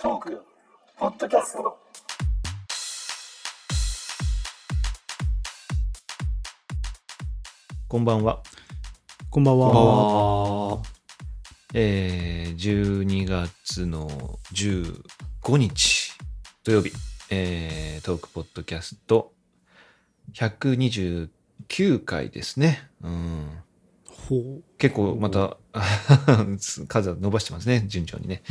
トークポッドキャストこんばんは。こんばんは。こんばんは。えー、12月の15日土曜日、えー、トークポッドキャスト129回ですね。うん。ほう。結構また 数は伸ばしてますね、順調にね。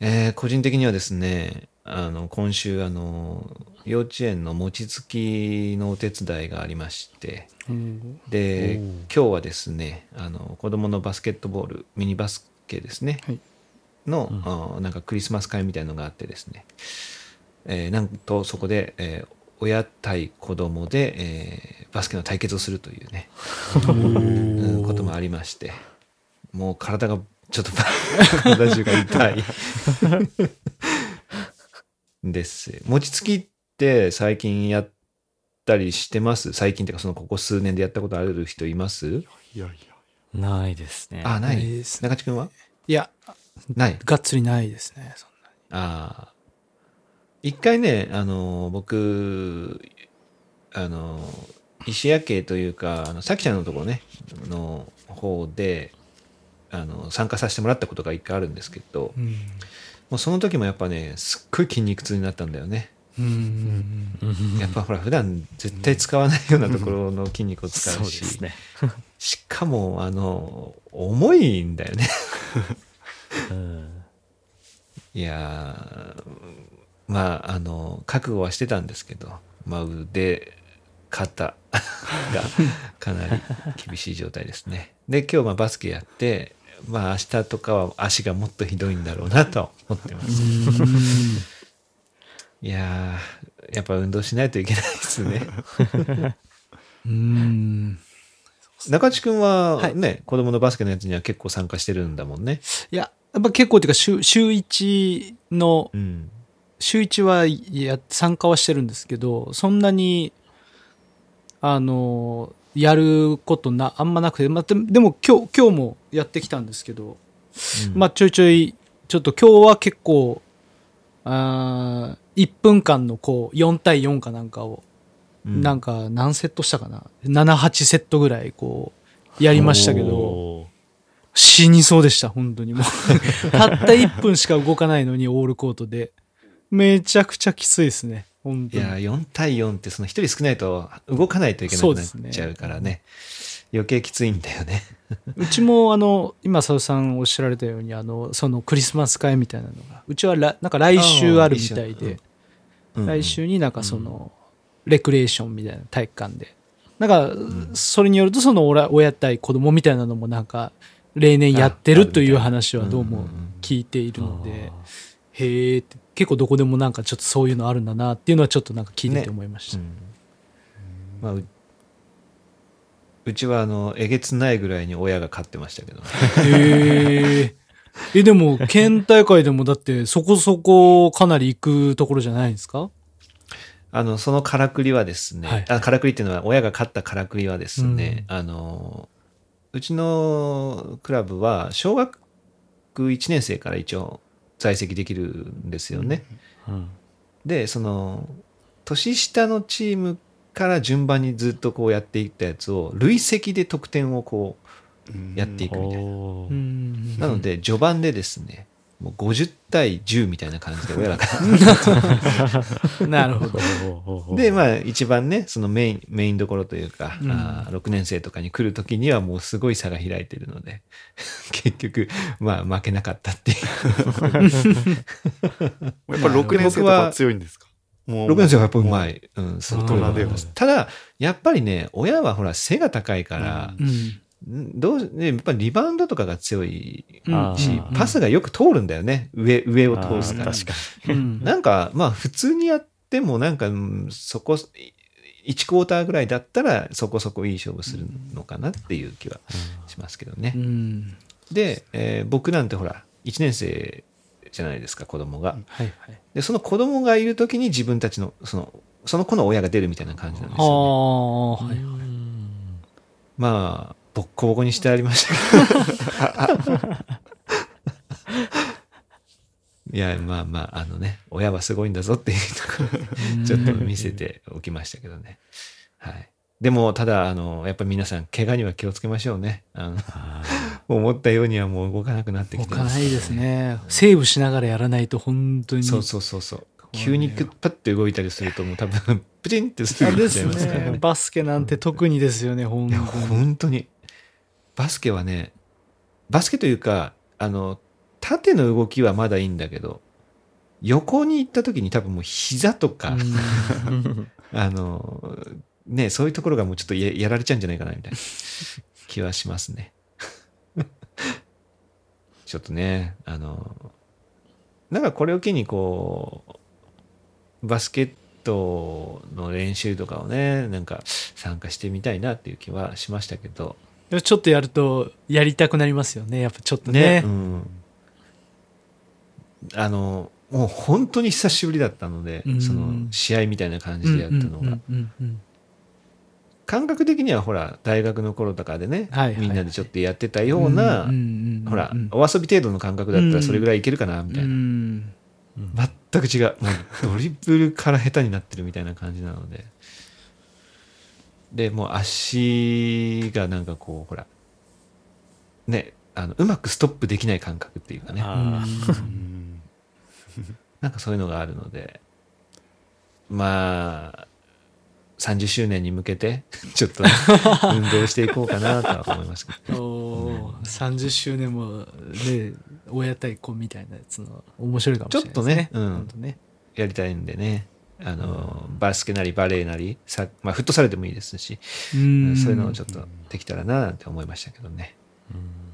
えー個人的にはですね、あの、今週、あの、幼稚園の餅つきのお手伝いがありまして、うん。で今日はですねあの子供のバスケットボールミニバスケですね、はい。の、あなんかクリスマス会みたいのがあってですね、えーなんとそこで、えー親対子供で、えーバスケの対決をするというね、うんこともありまして。もう体がちょっと体中が痛い です餅つきって最近やったりしてます？最近っていうかそのここ数年でやったことある人います？いやいや。ないですね。あ、なないいですね中地君は？いや、ないがっつりないですね。そんああ。一回ね、あの、僕、あの、石屋家というか、あの、さきちゃんのところね、の方で、あの、参加させてもらったことが一回あるんですけど、なにもうその時もやっぱね、すっごい筋肉痛になったんだよね。うん。うん。やっぱほら、普段絶対使わないようなところの筋肉を使そううし、ですね。しかも、あの、重いんだよね。うん いやーまああの覚悟はしてたんですけど、まあ、腕肩がかなり厳しい状態ですねで今日まあバスケやってまあ明日とかは足がもっとひどいんだろうなとは思ってます。いやーやっぱ運動しないといけないですね。うん。中地君ははい。ね、子供のバスケのやつには結構参加してるんだもんね。いや、やっぱ結構っていうか、週、週一の、うん。週一はいや、参加はしてるんですけど、そんなに、あの、やることな、あんまなくて、まあ、ででも今日、今日もやってきたんですけど、まあちょいちょい、ちょっと今日は結構、あー1分間のこう、4対4かなんかを、うんなんか何セットしたかな ?7、8セットぐらいこう、やりましたけど、死にそうでした、本当にもう。たった1分しか動かないのに、オールコートで。めちゃくちゃきついですね、本当に。いや、4対4ってその1人少ないと動かないといけなくなっちゃうからね。余計きついんだよね。うちも、あの、今、佐藤さんおっしゃられたように、あの、そのクリスマス会みたいなのが、うちはらなんか来週あるみたいで、うん来週になんかその、レクレーションみたいな体育館で。なんか、それによると、その親親対子供みたいなのもなんか、例年やってるという話はどうも聞いているので、へえって、結構どこでもなんかちょっとそういうのあるんだなっていうのはちょっとなんか聞いてて思いました。うん。まあ、ううちはあのえげつないぐらいに親が飼ってましたけど、へえ。え、でも、県大会でもだってそこそこかなり行くところじゃないんですか？あのそのからくりはですね、はい。あからくりっていうのは親が飼ったからくりはですね、あのうちのクラブは小学1年生から一応在籍できるんですよね。うんでその年下のチームから順番にずっとこうやっていったやつを累積で得点をこうやっていくみたいな。うん。なので序盤でですねもう50対10みたいな感じで親が なるほど。でまあ一番ねそのメインメインどころというか、うん。あー6年生とかに来る時にはもうすごい差が開いてるので 結局まあ負けなかったっていう。やっぱ6年生とかは強いんですか？もう6年生はやっぱうまい、うん、その通りだと思いますうんただやっぱりね親はほら背が高いから、うん。んどうね、やっぱりリバウンドとかが強いうんし、うんパスがよく通るんだよね。上、上を通すから。確かうんなんか、まあ普通にやってもなんか、うんそこ、1クォーターぐらいだったらそこそこいい勝負するのかなっていう気はしますけどね。うん。で、えー僕なんてほら、1年生じゃないですか、子供が。はいはい。で、その子供がいる時に自分たちの、その、その子の親が出るみたいな感じなんですあよ、ね。あ、はい。うんまあ、ボッコボコにしてありました。いや、まあまあ、あのね、親はすごいんだぞっていうところちょっと見せておきましたけどね。はい。でも、ただ、あの、やっぱり皆さん、怪我には気をつけましょうね。あのあ思ったようにはもう動かなくなってき置てかないです。ね。セーブしながらやらないと本当に。そうそうそうそう。急にパッて動いたりすると、もう多分、プチンってすぐいっちいますからねね。。バスケなんて特にですよね、本いや、当に。本当に。バスケはね、バスケというか、あの、縦の動きはまだいいんだけど、横に行った時に多分もう膝とか、あの、ね、そういうところがもうちょっとややられちゃうんじゃないかな、みたいな気はしますね。ちょっとね、あの、なんかこれを機にこう、バスケットの練習とかをね、なんか参加してみたいなっていう気はしましたけど、でもちょっとやるとやりたくなりますよね。やっぱちょっとね。うん。あの、もう本当に久しぶりだったので、うんその試合みたいな感じでやったのが、感覚的にはほら、大学の頃とかでね、はいはいはいみんなでちょっとやってたような、んんんほらうん、お遊び程度の感覚だったらそれぐらいいけるかな、みたいな。うん全く違うドリブルから下手になってるみたいな感じなので。で、もう足がなんかこう、ほら、ね、あの、うまくストップできない感覚っていうかね。なんかそういうのがあるので、まあ、30周年に向けて、ちょっとね、運動していこうかなとは思いますけど。おー30周年もね親対子みたいなやつの面白いかもしれないですね。ちょっとねうん。ね。やりたいんでね、あの、バスケなりバレーなり、さまあ、フットサルでもいいですし、うんそういうのをちょっとできたらななんて思いましたけどね。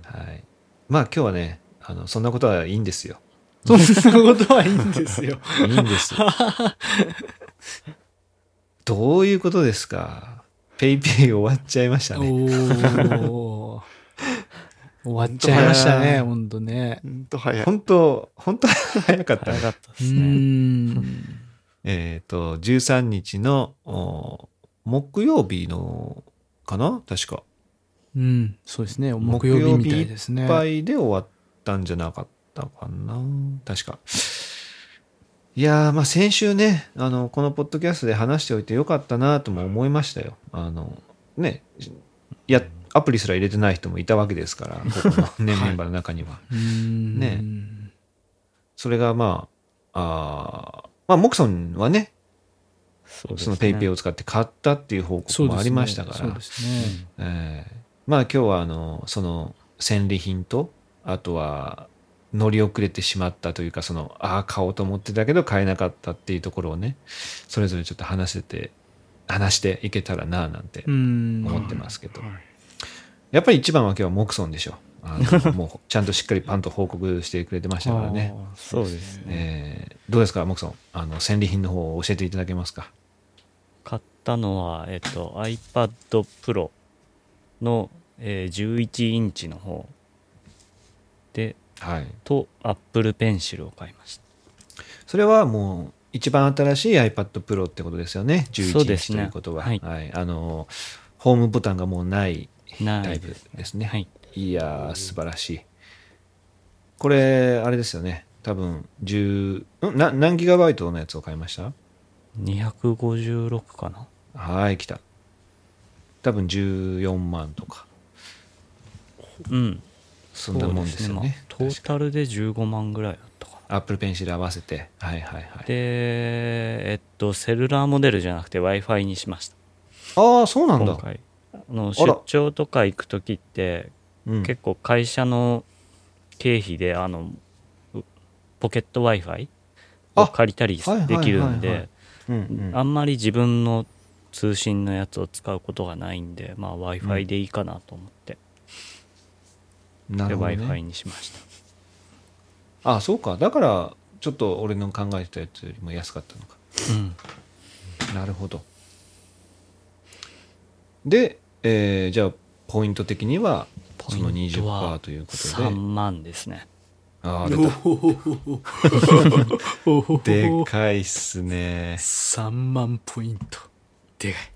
はい。まあ今日はね、あの、そんなことはいいんですよ。そんなことはいいんですよいいんです。どういうことですか？ペイペイ終わっちゃいましたね。終わっちゃいましたねほんとねほんと早い。本当本当早かったね早かったでうすね。んえっ、と、13日のお木曜日のかな？確か。うんそうですね木曜日みたいですねいっぱいで終わったんじゃなかったかな？確か。いやー、まあ先週ね、あの、このポッドキャストで話しておいてよかったなとも思いましたよ。あの、ね、や、アプリすら入れてない人もいたわけですから、ここの、ね、メンバーの中には。うんねそれがまあ、あーまあ、モクソンはね、そね。そのペイペイを使って買ったっていう報告もありましたから、ええ。まあ今日はあの、その戦利品と、あとは乗り遅れてしまったというか、その、ああ、買おうと思ってたけど買えなかったっていうところをね、それぞれちょっと話せて、話していけたらな、なんてうん。思ってますけど。やっぱり一番は今日はモクソンでしょ。あのもうちゃんとしっかりパンと報告してくれてましたからね。そうですね。えーどうですか、モクソン？あの、戦利品の方を教えていただけますか？買ったのは、えっと、iPad Pro の、えー11インチの方で、はい。と Apple Pencil を買いました。それはもう一番新しい iPad Pro ってことですよね？11インチそうですねということは。はいあの、ホームボタンがもうないないタイプですね。はい。いやー、素晴らしい。これ、あれですよね。多分、10、ん？な何ギガバイトのやつを買いました？256かなはい、来た。多分14万とか。うん。そんなもんですよまあね。トータルで15万ぐらいだったかな。Apple Pencil 合わせて。はいはいはい。で、えっと、セルラーモデルじゃなくて Wi-Fi にしました。ああ、そうなんだ。今回。あの出張とか行く時って、うん、結構会社の経費であのうポケット Wi-Fi をあ借りたりできるんでうんうんあんまり自分の通信のやつを使うことがないんで、まあ、w i f i でいいかなと思って、でなるほど、w i f i ね。にしましたあそうか。だから、ちょっと俺の考えてたやつよりも安かったのか。うんなるほど。で、えーじゃあ、ポイント的には、そのポイントは20%ということ3で。万ですねああ、出た。でかいっすね。3万ポイントでかい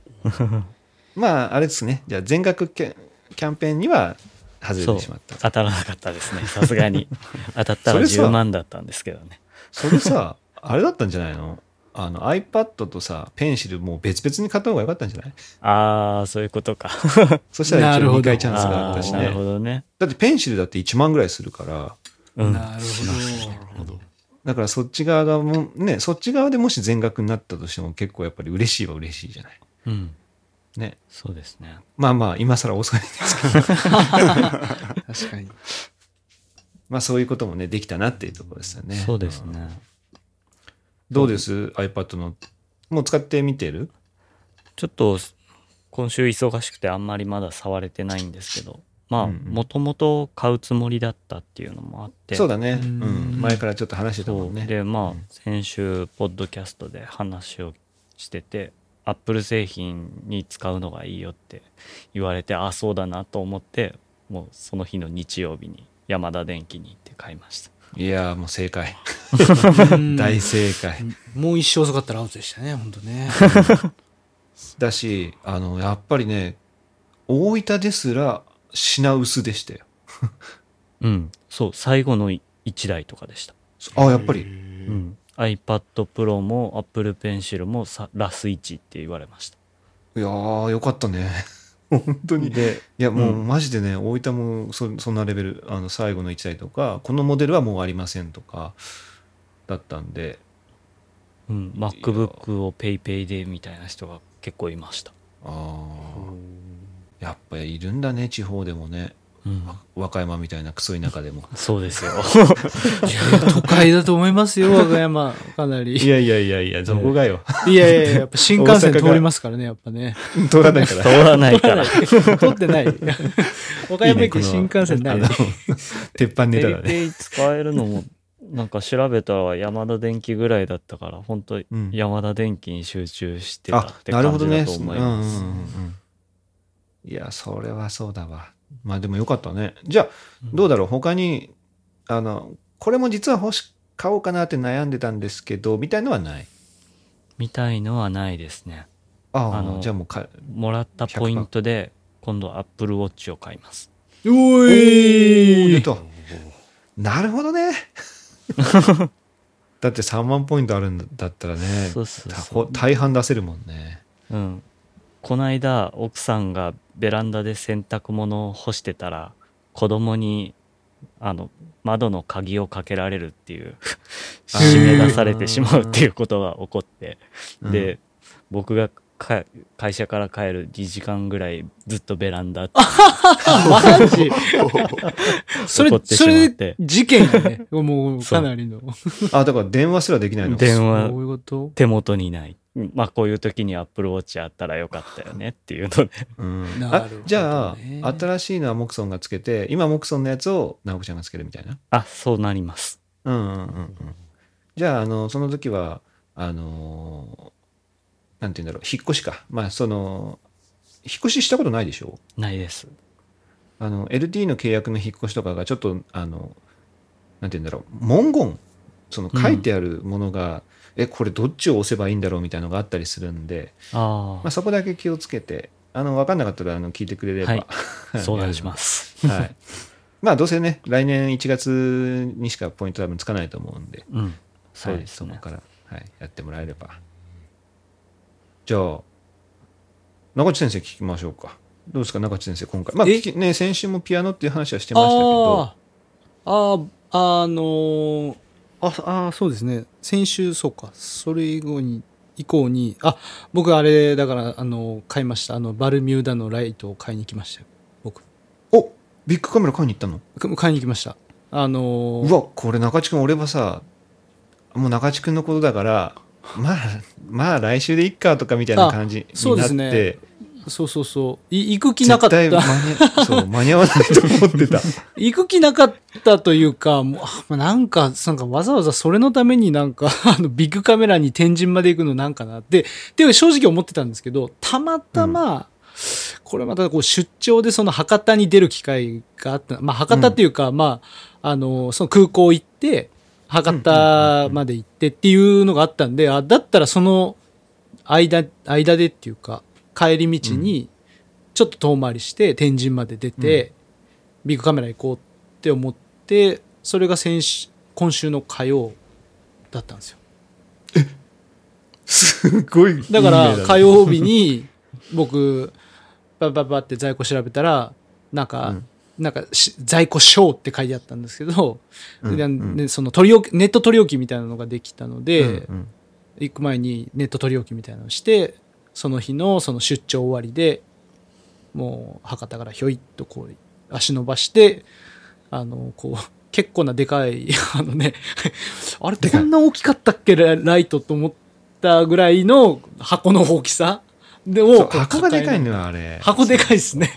まあ、あれですね。じゃあ、全額キャキャンペーンには外れてしまった。当たらなかったですねさすがに 当たったらそれさ10万だったんですけどねそれさ、あれだったんじゃないの？あの iPad とさ、ペンシルもう別々に買った方が良かったんじゃない？ああ、そういうことか。そしたら一応なるほど2回チャンスがあったしねなる。ほどね。だってペンシルだって1万ぐらいするから、うん。なるほど。だからそっち側がもうね、そっち側でもし全額になったとしても結構やっぱり嬉しいは嬉しいじゃない？うん。ね。そうですね。まあまあ、今更遅いですけど、確かに。まあそういうこともね、できたなっていうところですよね。そうですね。どうです ?iPad の。もう使ってみてる？ちょっと今週忙しくてあんまりまだ触れてないんですけどまあもともと買うつもりだったっていうのもあってそうだね。ううんん。前からちょっと話してたもんね。でまあ先週ポッドキャストで話をしててアップル製品に使うのがいいよって言われてあそうだなと思ってもうその日の日曜日に山田電機に行って買いましたいやーもう正解。うん大正解。もう一生遅かったらアウトでしたね、本当ね。だし、あの、やっぱりね、大分ですら品薄でしたよ。うんそう最後の1台とかでしたあ、やっぱり。うん iPad Pro も Apple Pencil もさラス1って言われましたいやー、よかったね。本当に。でいや、もううんマジでね、大分もそそんなレベル、あの、最後の1台とか、このモデルはもうありませんとか、だったんで、うん、MacBook を PayPay でみたいな人が結構いました。あーやっぱりいるんだね、地方でもね。うん、和歌山みたいなクソ田舎でも。そうですよ。都会だと思いますよ、和歌山。かなり。いやいやいやいや、どこがよ。いやいやいや、やっぱ新幹線通りますからね、やっぱね。通らないから。通らないから。通ってない。和歌山駅新幹線ないあの。鉄板ネタだね。使えるのも、なんか調べたら山田電機ぐらいだったから、本当うん山田電機に集中してたあっ、てなるほどね。感じだと思います。うんうんうんうんいや、それはそうだわ。まあでもよかったね。じゃあ、どうだろう？他に、あの、これも実は欲し、買おうかなって悩んでたんですけど、みたいのはない？みたいのはないですね。ああ、あのじゃあもうか、もらったポイントで、今度 Apple Watch を買います。おいた。なるほどね。だって3万ポイントあるんだったらね、そうそうたそうほ大半出せるもんね。うん。こないだ奥さんがベランダで洗濯物を干してたら子供にあの窓の鍵をかけられるっていう締め出されてしまうっていうことが起こって。うん。で僕がか会社から帰る2時間ぐらいずっとベランダマジ それそれて、事件やね。もう、かなりの。あ、だから電話すらできないの。電話そういうこと？手元にない。まあこういう時にアップルウォッチあったらよかったよねっていうのでうんあなるほどねじゃあ、新しいのはモクソンがつけて、今モクソンのやつを直子ちゃんがつけるみたいな？あそうなりますうんうんうんうん。じゃあ、あの、その時は、あのーなんて言うんだろう、引っ越しか。まあ、その、引っ越ししたことないでしょ？ないです。あの、LT の契約の引っ越しとかがちょっと、あの、なんて言うんだろう、文言、その書いてあるものが、え、これどっちを押せばいいんだろうみたいなのがあったりするんで、あまあ、そこだけ気をつけて、あの、わかんなかったら、あの、聞いてくれれば。はい。あ相談します。す。はい。まあ、どうせね、来年1月にしかポイント多分つかないと思うんで、うん。そうはい、ですね、そこから、はい、やってもらえれば。じゃあ、中地先生聞きましょうか。どうですか、中地先生、今回。まあ、ね、先週もピアノっていう話はしてましたけど、ああ、ああのーあ、あーそうですね。先週、そうか。それ以後に、以降に、あ、僕あれ、だから、あの、買いました。あの、バルミューダのライトを買いに来ましたよ。僕。おビッグカメラ買いに行ったの？か買いに来ました。あのーうわ、これ中地君、俺はさ、もう中地君のことだから、まあ、まあ来週でいっかとかみたいな感じになって、ですねそうそうそう。い行く気なかった。絶対間にそう間に合わないと思ってた。行く気なかったというか、もうなんか、なんかわざわざそれのためになんか、あの、ビッグカメラに天神まで行くのなんかなって、って正直思ってたんですけど、たまたま、これまたこう出張でその博多に出る機会があった。まあ博多っていうか、まあ、あの、その空港行って、博多まで行ってっていうのがあったんで、あ、だったらその間、間でっていうか、帰り道に、ちょっと遠回りして天神まで出て、ビッグカメラ行こうって思って、それが先週、今週の火曜だったんですよ。すごい。だから火曜日に僕、バババって在庫調べたら、なんか、うんなんかし在庫小って書いてあったんですけど、でうんうん。でその取り置きネット取り置きみたいなのができたので、うん。うん行く前にネット取り置きみたいなのをしてその日のその出張終わりでもう博多からひょいっとこう足伸ばしてあのこう結構なでかいあのねあれこんな大きかったっけ？ラライトと思ったぐらいの箱の大きさでそうを箱がでかいののよ、あれ。箱でかいですね。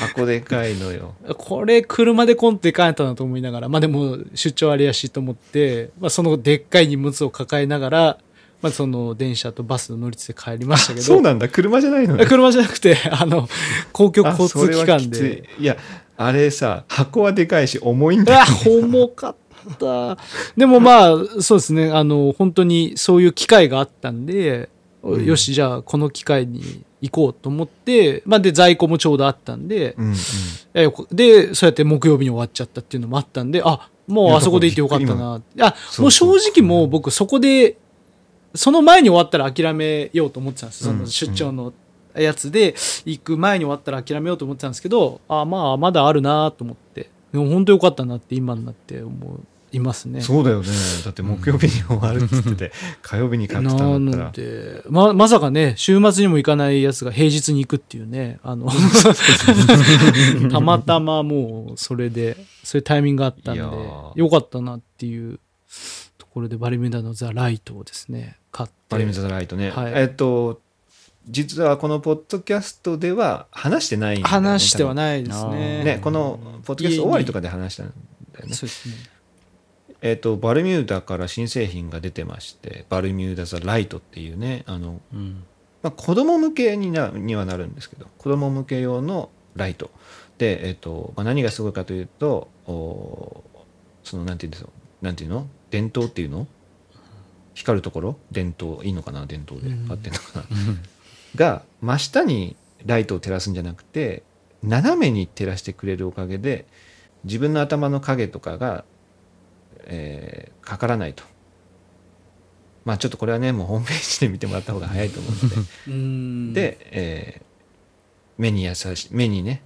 箱でかいのよ。これ車でコンって帰ったなと思いながらまあでも出張ありやしと思って、まあ、そのでっかい荷物を抱えながら、まあ、その電車とバスの乗り継いで帰りましたけど。そうなんだ、車じゃないのね。車じゃなくてあの公共あ交通機関で。いいや、あれさ、箱はでかいし、重いんだ重かった。でもまあそうですね。あの本当にそういう機会があったんで、うんよしじゃあこの機会に行こうと思って、まあ、で在庫もちょうどあったんで、うんうん。で、そうやって木曜日に終わっちゃったっていうのもあったんで、あ、もうあそこで行ってよかったな。いや、そうもう正直もう僕そこで、その前に終わったら諦めようと思ってたんです。その出張のやつで、行く前に終わったら諦めようと思ってたんですけど、あ、まあ、まだあるなと思って。でも本当よかったなって今になって思いますね。そうだよね。だって木曜日に終わるっつってて、火曜日に買ってたなんだったら。ので、ま、まさかね、週末にも行かないやつが平日に行くっていうね、あの、たまたまもうそれで、そういうタイミングがあったんでよかったなっていうところでバリミューダのザ・ライトをですね、買って。バリムザライトね。はいえっと、実はこのポッドキャストでは話してないね。話しては多ないですね。分ね、このポッドキャスト終わりとかで話したんだよね。そうですね。えっと、バルミューダから新製品が出てまして、バルミューダザライトっていうね、あの、うん。まあ、子供向けになにはなるんですけど子供向け用のライト。で、えっとまあ、何がすごいかというとおそのなんていうんですかなんていうの？電灯っていうの？光るところ？電灯。いいのかな？電灯で。うん。合ってんのかな、が真下にライトを照らすんじゃなくて斜めに照らしてくれるおかげで自分の頭の影とかが、えーかからないと。まあちょっとこれはねもうホームページで見てもらった方が早いと思うので うん。で、えー目に優しい目にね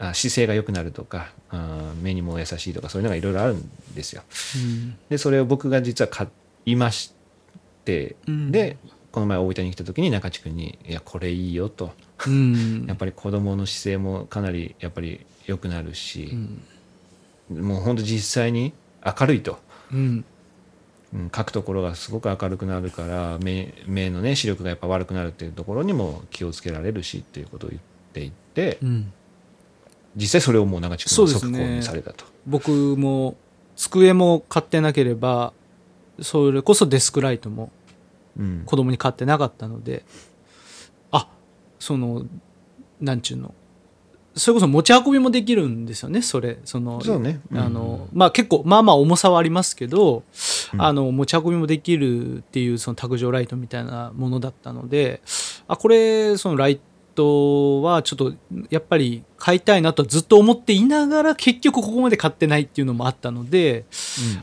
あ姿勢が良くなるとかあー目にも優しいとかそういうのがいろいろあるんですようん、でそれを僕が実は買いまして、うんでこの前大分に来た時に中地君に「いやこれいいよ」とうん。やっぱり子供の姿勢もかなりやっぱり良くなるうし、ん。もう本当実際に明るいと、うん。うん、書くところがすごく明るくなるから目目のね視力がやっぱ悪くなるっていうところにも気をつけられるしっていうことを言っていて、うん。実際それをもう長地君は即購ですね入されたと。僕も机も買ってなければそれこそデスクライトもうん子供に買ってなかったのであそのなんちゅうのそれこそ持ち運びもできるんですよね。それそのそうね。うん。あのまあ結構まあまあ重さはありますけど、うん。あの持ち運びもできるっていうその卓上ライトみたいなものだったのであこれそのライトはちょっとやっぱり買いたいなとずっと思っていながら結局ここまで買ってないっていうのもあったので、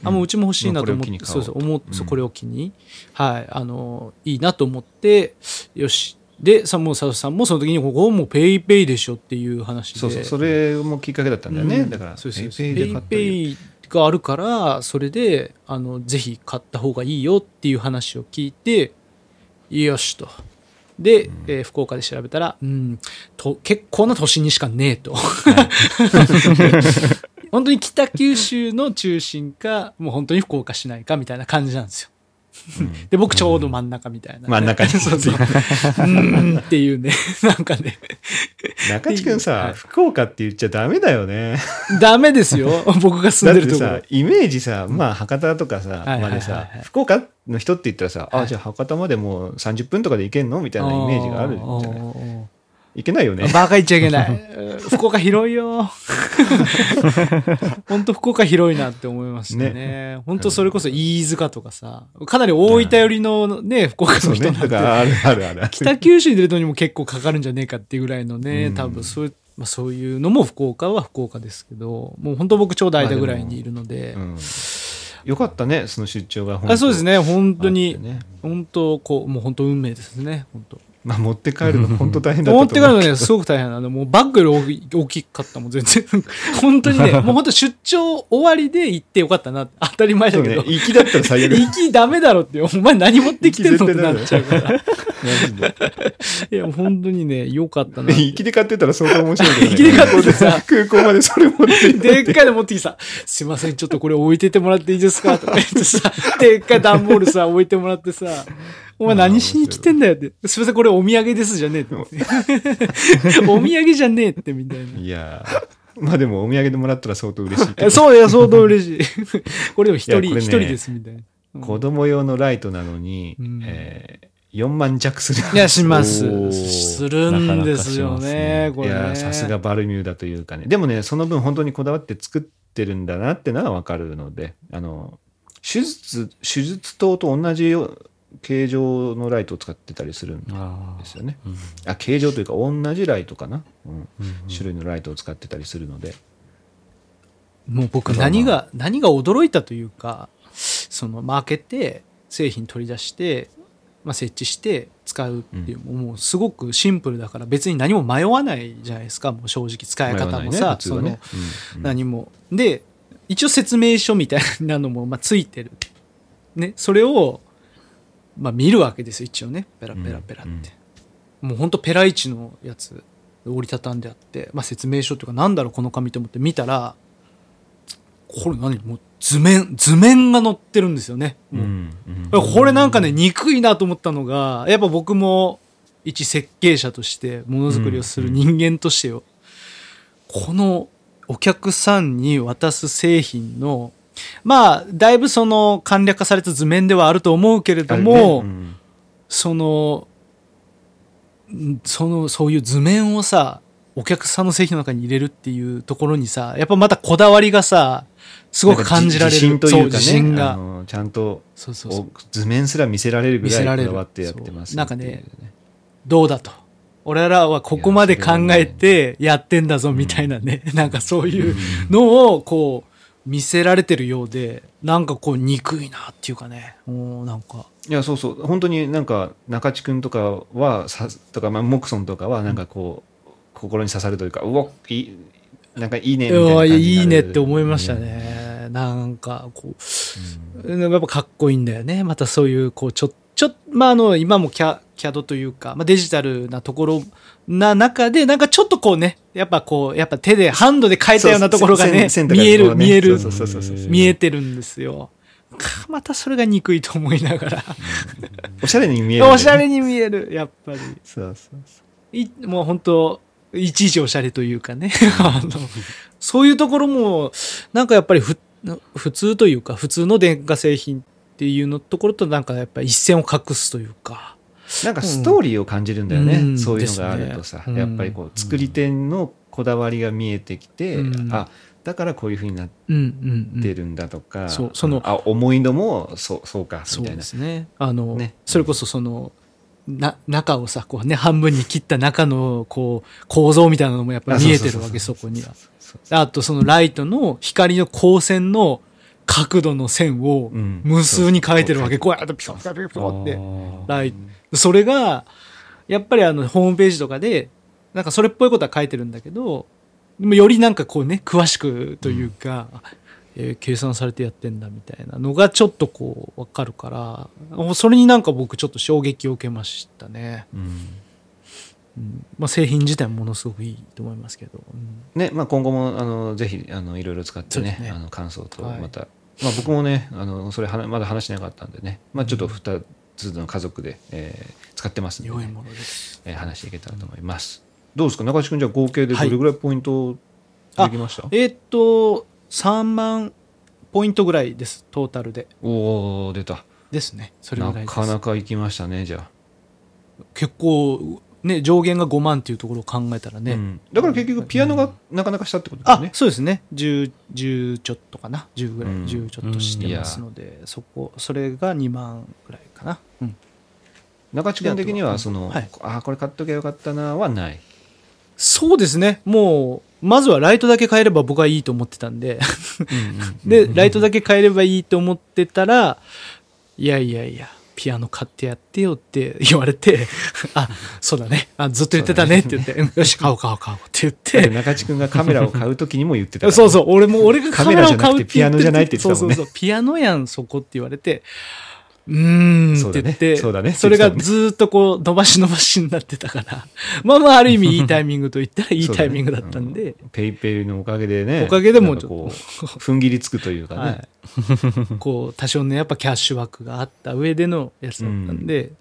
あもううちも欲しいなと思って、そうそううこれを機に、はいあのいいなと思ってよしでさもう佐藤さんもその時にここもうペイペイでしょっていう話で。そうそうそれもきっかけだったんだよね、うん。だからそうですペイペイがあるからそれであのぜひ買った方がいいよっていう話を聞いてよしと。で、えー福岡で調べたら、うん、と結構な都心にしかねえと、本当に北九州の中心かもう本当に福岡市内かみたいな感じなんですよで僕ちょうど真ん中みたいな、真ん中に。そうそう。うーんっていうね。なんかね。中地君さ、はい。福岡って言っちゃダメだよね。ダメですよ。僕が住んでるところ。さイメージさまあ博多とかさ、までさ福岡の人って言ったらさ、はい。あじゃあ博多までもう30分とかで行けんのみたいなイメージがあるじゃない。ないいけないよね。バカ言っちゃいけない。福岡広いよ。本当福岡広いなって思いましたね。ね。本当それこそ飯塚とかさ、かなり大分寄りのね、福岡の人なんて、だからあるあるある。北九州に出るのにも結構かかるんじゃねえかっていうぐらいのね、うん。多分そういう、まあ、そういうのも福岡は福岡ですけど、もう本当僕ちょうど間ぐらいにいるので、うん。よかったねその出張が本あそうですね。本当にね。本当こうもう本当運命ですね。本当まあ持って帰るの 本当大変だった持って帰るのねすごく大変。なんでもうバッグより大き大きかったもん全然。本当にね もう本当出張終わりで行ってよかったな。当たり前だけど、行きだったら最悪行きダメだろってお前何持ってきてんのってなっちゃうから。いや本当にねよかったな。行きで買ってたら相当面白いけどね。行きで買ってさ空港までそれ持って行って。でっかいの持ってきてさ、すいません、ちょっとこれ置いててもらっていいですかとか言ってさ、でっかい段ボールさ、置いてもらってさ、お前何しに来てんだよって。すいません、これお土産ですじゃねえって。お土産じゃねえって、みたいな。いやーまあでもお土産でもらったら相当嬉しい そういや、相当嬉しい。これでも一人、いやこれね一人です、みたいな。うん子供用のライトなのに、うんえー、4万弱するいや、します。するんですよなかなかね、ねこれね。いやさすがバルミューダというかねでもねその分本当にこだわって作ってるんだなってのは分かるのであの手術手術刀と同じよ形状のライトを使ってたりするんであすよね。うん。あ形状というか同じライトかな、うん。うん。種類のライトを使ってたりするので。もう僕何が、何が驚いたというか、その、まあ開けて、製品取り出して、まあ、設置して使うっていう、もうすごくシンプルだから別に何も迷わないじゃないですか、もう正直使い方もさ、ね。そのうん。うん。何も。で、一応説明書みたいなのも、まあ、ついてる。ね、それを、まあ見るわけですよ、一応ね。ペラペラペラって。もうほんとペライチのやつ、折りたたんであって、まあ説明書っていうか、なんだろう、この紙と思って見たら、これ何？もう図面、図面が載ってるんですよね。うんこれなんかね、憎いなと思ったのが、やっぱ僕も一設計者として、ものづくりをする人間としてよ、このお客さんに渡す製品の、まあ、だいぶその簡略化された図面ではあると思うけれども、ね。うん。その、んその、そういう図面をさ、お客さんの製品の中に入れるっていうところにさ、やっぱまたこだわりがさ、すごく感じられる。自自信というかね。あが。のちゃんとそうそうそう。お図面すら見せられるぐらいこだわってやってますそう。なんかねどうだと。俺らはここまで考えてやってんだぞみたいなね、なんかそういうのをこう見せられてるようで、なんかこう憎いなっていうかね、もうなんか、いやそうそう。本当になんか中地君とかはさとか、まあ、モクソンとかはなんかこう、心に刺さるというかうおいいなんかいいねみたいなうわ感じになる。いいねって思いましたね。なんかこう、やっぱかっこいいんだよね。またそういう、こう、ちょ、ちょ、まあ、あの、今もキャ、キャドというか、まあ、デジタルなところな中で、なんかちょっとこうね、やっぱこう、やっぱ手で、ハンドで書いたようなところがね、見える、見える見えてるんですよ。かまたそれが憎いと思いながら、おしゃれに見えるね、おしゃれに見える、やっぱり。そうそうそいもう本当いちいちおしゃれというかね。あのそういうところもなんかやっぱりふ普通というか普通の電化製品っていうのところとなんかやっぱり一線を画すというか。うなんかストーリーを感じるんだよね、うん。そういうのがあるとさ、ね。やっぱりこう作り手のこだわりが見えてきて、うん。あだからこういうふうになっうんうんうんてるん。だとか、そうそのあ思いのもそうそうかそうでみたいな。すね。あのね。それこそそのな中をさこうね半分に切った中のこう構造みたいなのもやっぱり見えてるわけそこにはそうそうあとそのライトの光の光線の角度の線をうん無数に書いてるわけ。こうやってピコピコピコピコって。ライそれが、やっぱりあの、ホームページとかで、なんかそれっぽいことは書いてるんだけど、でもよりなんかこうね、詳しくというか、えー計算されてやってんだみたいなのがちょっとこう、わかるから、それになんか僕ちょっと衝撃を受けましたね。うんうん。まあ、製品自体もものすごくいいと思いますけど。うん。ねまあ、今後もあのぜひあのいろいろ使ってねね。あの感想とはい。また、まあ、僕もねあのそれはなまだ話してなかったんでね、まあ、ちょっと2つの家族で、えー使ってますんで、ね。良いものです。えー話していけたらと思います、どうですか？中地君じゃあ合計でどれぐらいポイントできました、えーっと、3万ポイントぐらいです、トータルで。おお出た。ですね。それぐらい。なかなか行きましたねじゃあ、結構、ね、上限が5万っていうところを考えたらね。うん。だから結局ピアノがなかなかしたってことですあね、そうですね。10、10ちょっとかな。10ぐらい、うん。10ちょっとしてますので、そこそれが2万ぐらいかな、うん、中地君的にはその、はい。ああこれ買っときゃよかったなはない。そうですね。もうまずはライトだけ変えれば僕はいいと思ってたんで、で、ライトだけ変えればいいと思ってたら、いやいやいや、ピアノ買ってやってよって言われて、あ、そうだね。あずっと言ってたねって言って、うんよし、買おう買おう買おうって言って、中地君がカメラを買う時にも言ってたから。そうそう、俺も、俺がカメラを買うって言ってピアノじゃないって言ってたもんね。そうそうそう、ピアノやん、そこって言われて、うーんそうだね。って言って、そうだね。それがずーっとこう、伸ばし伸ばしになってたから、まあまあ、ある意味 いいタイミングと言ったらいいタイミングだったんで、ペイペイのおかげでねおかげでもなんかこう踏ん切りつくというかね、はい。こう、多少ね、やっぱキャッシュ枠があった上でのやつだったんで、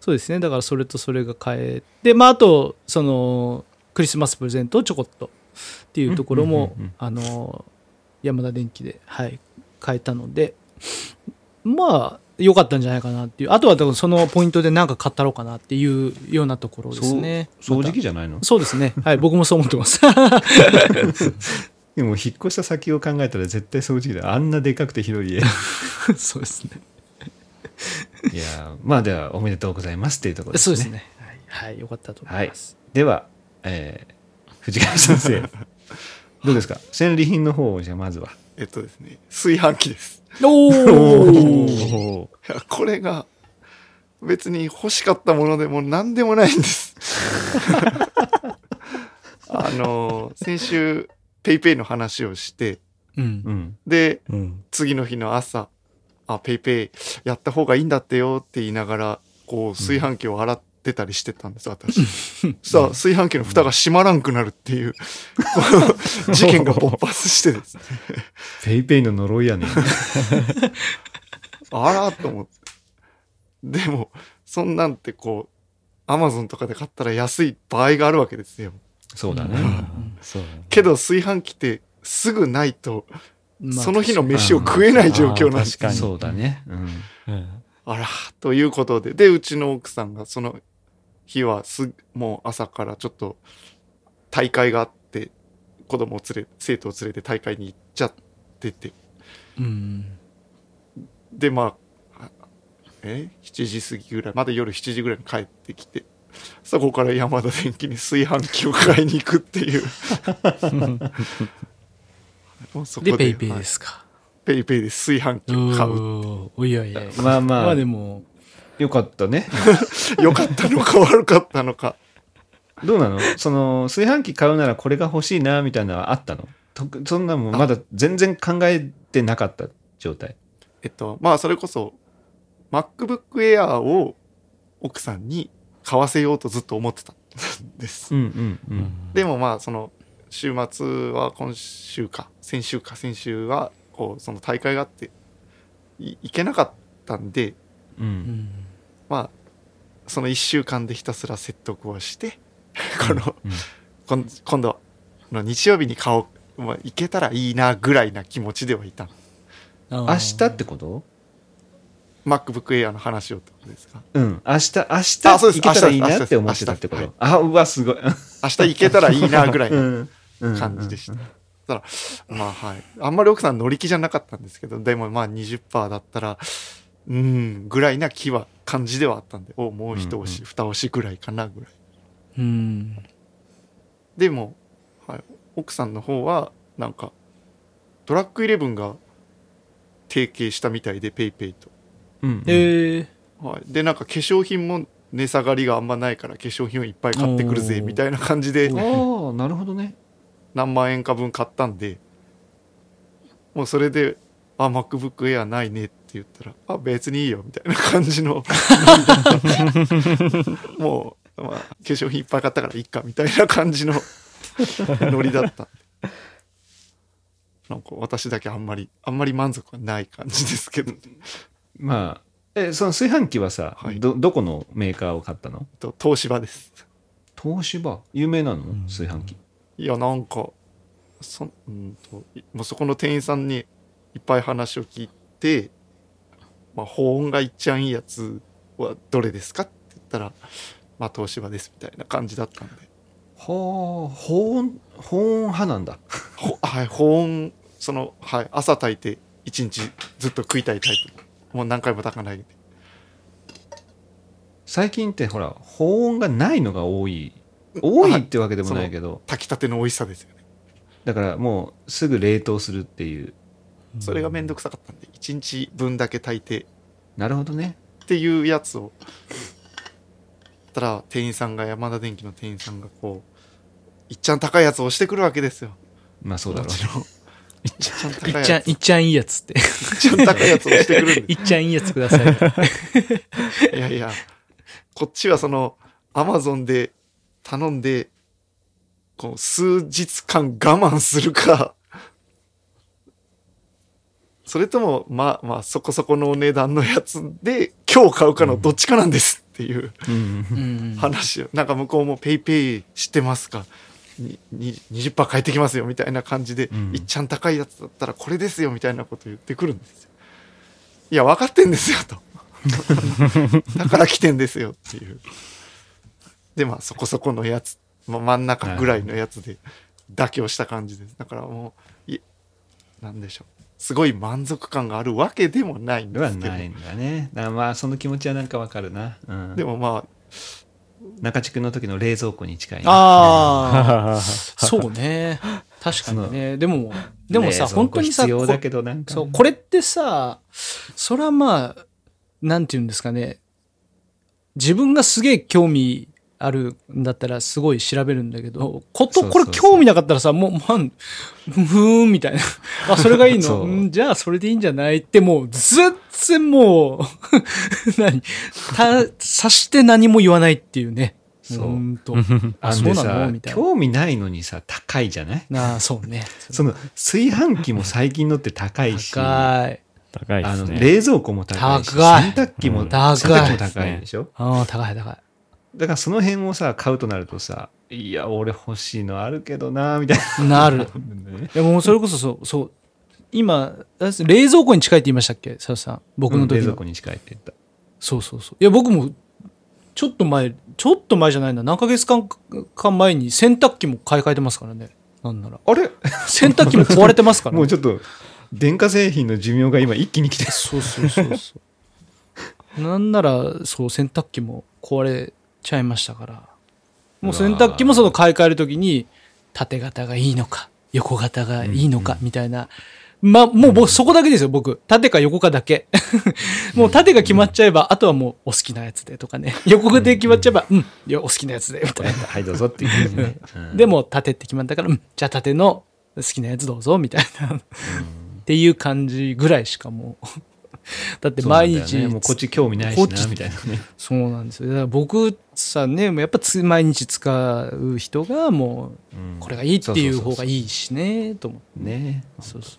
そうですね。だからそれとそれが変えて、まあ、あと、その、クリスマスプレゼントをちょこっとっていうところも、あの、山田電機で、はい、変えたので、まあ、良かったんじゃないかなっていう。あとは、そのポイントで何か買ったろうかなっていうようなところですね。掃除機じゃないの？そうですね。はい、僕もそう思ってます。でも引っ越した先を考えたら絶対掃除機だあんなでかくて広い家い そうですね。やーまあではおめでとうございますっていうところですねそうですね。はい、はい、良かったと思はいいます。では、えー藤川先生 どうですか？戦利品の方をじゃあまずはえっとですね、炊飯器です。おー。おいやこれが別に欲しかったものでも何でもないんです。あの先週ペイペイの話をしてうん。うんでうん。次の日の朝「あペイペイやった方がいいんだってよ」って言いながらこう炊飯器を洗ってたりしてたんです私。さあ炊飯器の蓋が閉まらんくなるっていう事件が勃発してですね。ペイペイの呪いやねん。あらと思って。でも、そんなんてこう、アマゾンとかで買ったら安い場合があるわけですよ。そうだね、そうだね。けど炊飯器ってすぐないと、まあその日の飯を食えない状況なんです。確かに。そうだね、うん、うん。あら、ということで。で、うちの奥さんがその日はす、もう朝からちょっと大会があって、子供を連れ、生徒を連れて大会に行っちゃってて。うんで、まあ、え ?7 時過ぎぐらい、まだ夜7時ぐらいに帰ってきて、そこから山田電機に炊飯器を買いに行くっていう。もうそこで、ペイペイはいですか。ペイペイで炊飯器を買う。おいやいや。まあまあまあでも、よかったね。良かったのか悪かったのか。どうなの？その炊飯器買うならこれが欲しいなみたいなのはあったの？とそんなもんまだ全然考えてなかった状態。えっと、まあそれこそ、MacBook Air を奥さんに買わせようとずっと思ってたんです。うんうんうん。でもまあその週末は今週か先週か先週はこうその大会があってい行けなかったんでううんんまあその1週間でひたすら説得をしてこの、うん。今今度の日曜日に買おう、まあ、行けたらいいなぐらいな気持ちではいた明日ってこと？MacBook Air の話をってことですか？うん。明日明日あそうです。行けたらいいなって思ってたってこ明日とあうわすごい。明日行けたらいいなぐらいのうん。うん。感じでした。ただまあはい。あんまり奥さん乗り気じゃなかったんですけど、でもまあ20%だったら、うん、ぐらいな気は、感じではあったんで、おもう一押し、うん二押しぐらいかなぐらい。うん。でも、はい、奥さんの方は、なんか、ドラッグイレブンが提携したみたいで、ペイペイと。うんうん。えはい。で、なんか化粧品も値下がりがあんまないから、化粧品をいっぱい買ってくるぜ、みたいな感じで、ああなるほどね。何万円か分買ったんでもうそれで「あ MacBook Air ないね」って言ったら「あ別にいいよ」みたいな感じの。もう、まあ、化粧品いっぱい買ったからいいかみたいな感じのノリだった。なんか私だけあんまりあんまり満足はない感じですけど。まあえその炊飯器はさ、はい。どどこのメーカーを買ったの？と東芝です。東芝？有名なの、ん。炊飯器。いやなんかそ,、うん、といもうそこの店員さんにいっぱい話を聞いて、まあ、保温がいっちゃんいいやつはどれですかって言ったら、まあ、東芝ですみたいな感じだったんで。はあ保温保温派なんだ。ほはい、保温その、はい、朝炊いて一日ずっと食いたいタイプ。もう何回も炊かないで。最近ってほら保温がないのが多い。多いってわけでもないけど。炊きたての美味しさですよね。だからもうすぐ冷凍するっていうそれがめんどくさかったんで1日分だけ炊いて。なるほどね。っていうやつを たら店員さんが山田電機の店員さんがこういっちゃん高いやつを押してくるわけですよ。まあそうだろういっちゃん高いっちゃん、いやつ。いっちゃんいいやつって。いっちゃん高いやつを押してくるんでいっちゃんいいやつください。いやいや。こっちはそのアマゾンで頼んでこう数日間我慢するかそれともまあまあそこそこのお値段のやつで今日買うかのどっちかなんですっていう話を、なんか向こうもペイペイ知ってますか？にに20%返ってきますよみたいな感じで、うん。いっちゃん高いやつだったらこれですよみたいなこと言ってくるんですよ。いや分かってんですよと。だから来てんですよっていう。でまあそこそこのやつ、まあ、真ん中ぐらいのやつで妥協した感じです。だからもういなんでしょうすごい満足感があるわけでもないんですけど。ないんだね。まあその気持ちはなんかわかるな、うん、でもまあ中地区の時の冷蔵庫に近いねああ、そうね。確かにね。でも、でもさ、本当にさ、だこけどなんか。そう、これってさ、それはまあ、なんて言うんですかね。自分がすげえ興味あるんだったらすごい調べるんだけど、こと、これ興味なかったらさ、もう、まあ、ふーんみたいな。あ、それがいいのんじゃあそれでいいんじゃない？ってもう、全然もう、何？た、察して何も言わないっていうね。そうほんと。ああ、そうなんでさの？みたいな。興味ないのにさ高いじゃない？ああ、そうね。その炊飯器も最近のって高いし高い。あの高いですね。冷蔵庫も高いし高い洗濯機も、うん洗高い濯機も高いでしょ？ああ、高い高い。だからその辺をさ買うとなるとさいや俺欲しいのあるけどなみたいなる。な、ね、いやもうそれこそそう、そう。今、冷蔵庫に近いって言いましたっけ？佐藤さん。僕の時の。冷蔵庫に近いって言ったそうそうそう。いや、僕も、ちょっと前、ちょっと前じゃないな。何ヶ月間か前に洗濯機も買い替えてますからね。なんなら。あれ？洗濯機も壊れてますから、ね。もうちょっと電化製品の寿命が今一気に来てそうそうそうそう。なんなら、そう、洗濯機も壊れちゃいましたから。もう洗濯機もその買い替えるときに、縦型がいいのか、横型がいいのか、みたいな。まあ、もう僕、そこだけですよ、僕。縦か横かだけ。もう縦が決まっちゃえば、あとはもうお好きなやつでとかね。横で決まっちゃえば、うん、お好きなやつで、みたいな。はいどうぞっていうね、うんでも、縦って決まったから、うん、じゃあ縦の好きなやつどうぞ、みたいな。っていう感じぐらいしかもう。だって毎日、ねもうこっち興味ないしなみたいなねそうなんですよ。だから僕さね、やっぱつ毎日使う人がもう、うんこれがいいっていう方がいいいしね、と思って。ねそうそ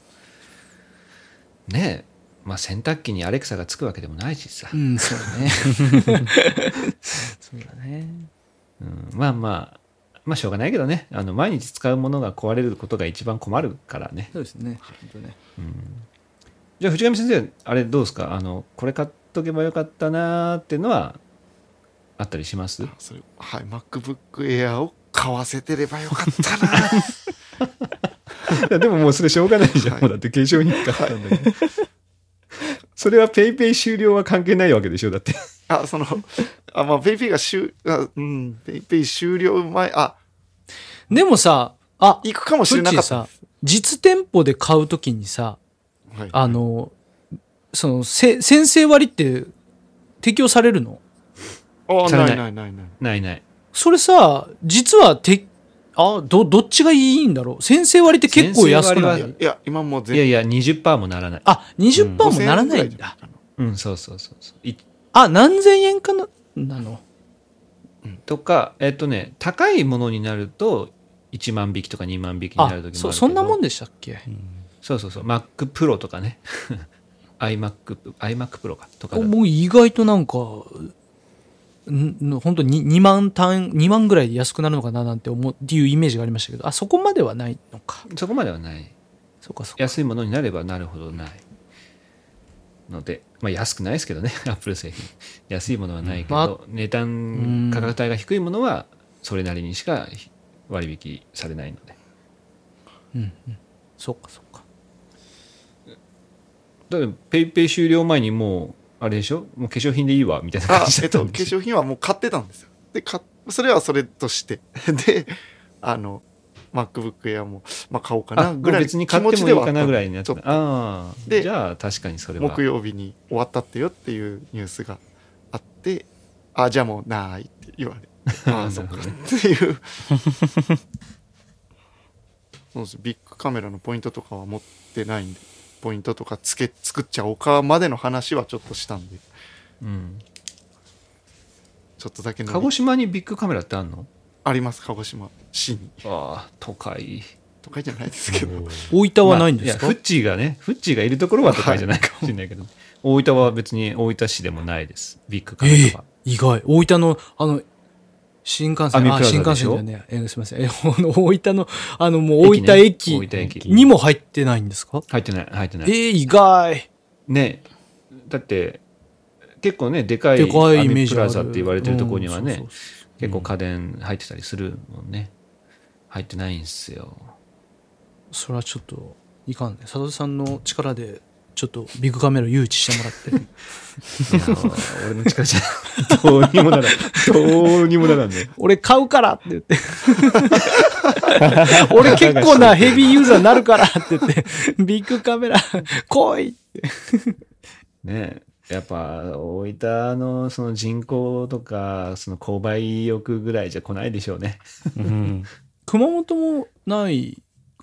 ねえまあ洗濯機にアレクサがつくわけでもないしさう。う、ん、そうだね。そうだね。うんまあまあまあしょうがないけどねあの毎日使うものが壊れることが一番困るからねそうですね。本当ね。じゃあ藤上先生あれどうですか？あのこれ買っとけばよかったなーっていうのはあったりします？それはい MacBook Air を買わせてればよかったな いやでももうそれしょうがないじゃん、はい。もうだって化粧品買ったんだけど、それはペイペイ終了は関係ないわけでしょ？だって。あそのあまあ PayPay が終あうん PayPay 終了前あ。でもさ、あ、行くかもしプれなかった。実店舗で買うときにさ、はい。あの、その、せ先生割って適用されるの？あされない。ないないないない。ないない。それさ、実はて、あ、ど、どっちがいいんだろう？先生割って結構安くないいやいや今もう全いやいや20%もならない。あ、20%も5000ならないんだ。円ぐらいじゃない。かなうんそうそうそうそう。いあ、何千円かな、なの？とかえっとね高いものになると1万引きとか2万引きになある時もあるけど。そ、そんなもんでしたっけ、そうそうそう。MacPro とかね。iMac iMac Pro か。とかもう意外となんか、ん本当に2万単、2万ぐらいで安くなるのかななんて思うっていうイメージがありましたけど、あ、そこまではないのか。そこまではない。そうかそうか。安いものになればなるほどないので、まあ、安くないですけどね。アップル製品。安いものはないけど、まあ値段価格帯が低いものはそれなりにしか割引されないので。うんうん。そうかそ。だからペイペイ終了前にもうあれでしょ？もう化粧品でいいわみたいな感じだったんですよ。化粧品はもう買ってたんですよ。でかそれはそれとして。であの MacBook Air も、まあ、買おうかあなぐらい別に買ってもいいかなぐらいになってああ。でじゃあ確かにそれは。木曜日に終わったってよっていうニュースがあってあじゃあもうないって言われて。ああそっかっていう。そうです。ビッグカメラのポイントとかは持ってないんでポイントとかつけ作っちゃおうかまでの話はちょっとしたんで。うん。ちょっとだけの鹿児島にビッグカメラってあんの？あります鹿児島。市に。ああ都会。都会じゃないですけど。大分はないんですか、まあやフッチーがねフッチーがいるところは都会じゃないかもしれないけど、大分は別に大分市でもないです。ビッグカメええラは、意外。大分の、あの、新幹線、あ、新幹線じゃねえ、えすみません。え、あの大分の、あの、もう大分駅。にも入ってないんですか？入ってない。入ってない。ええ意外。ね。だって結構ねでかいでかいイメージある。ラザって言われてるところにはね、うんそうそうそう。結構家電入ってたりするもんね。入ってないんですよ。それはちょっと、いかんね。佐藤さんの力で、ちょっとビッグカメラ誘致してもらって。俺の力じゃどうにもならん。どうにもならんね。俺買うからって言って。俺結構なヘビーユーザーになるからって言って、ビッグカメラ来いって。ねやっぱ大分のその人口とかその購買欲ぐらいじゃ来ないでしょうね。うん。熊本もない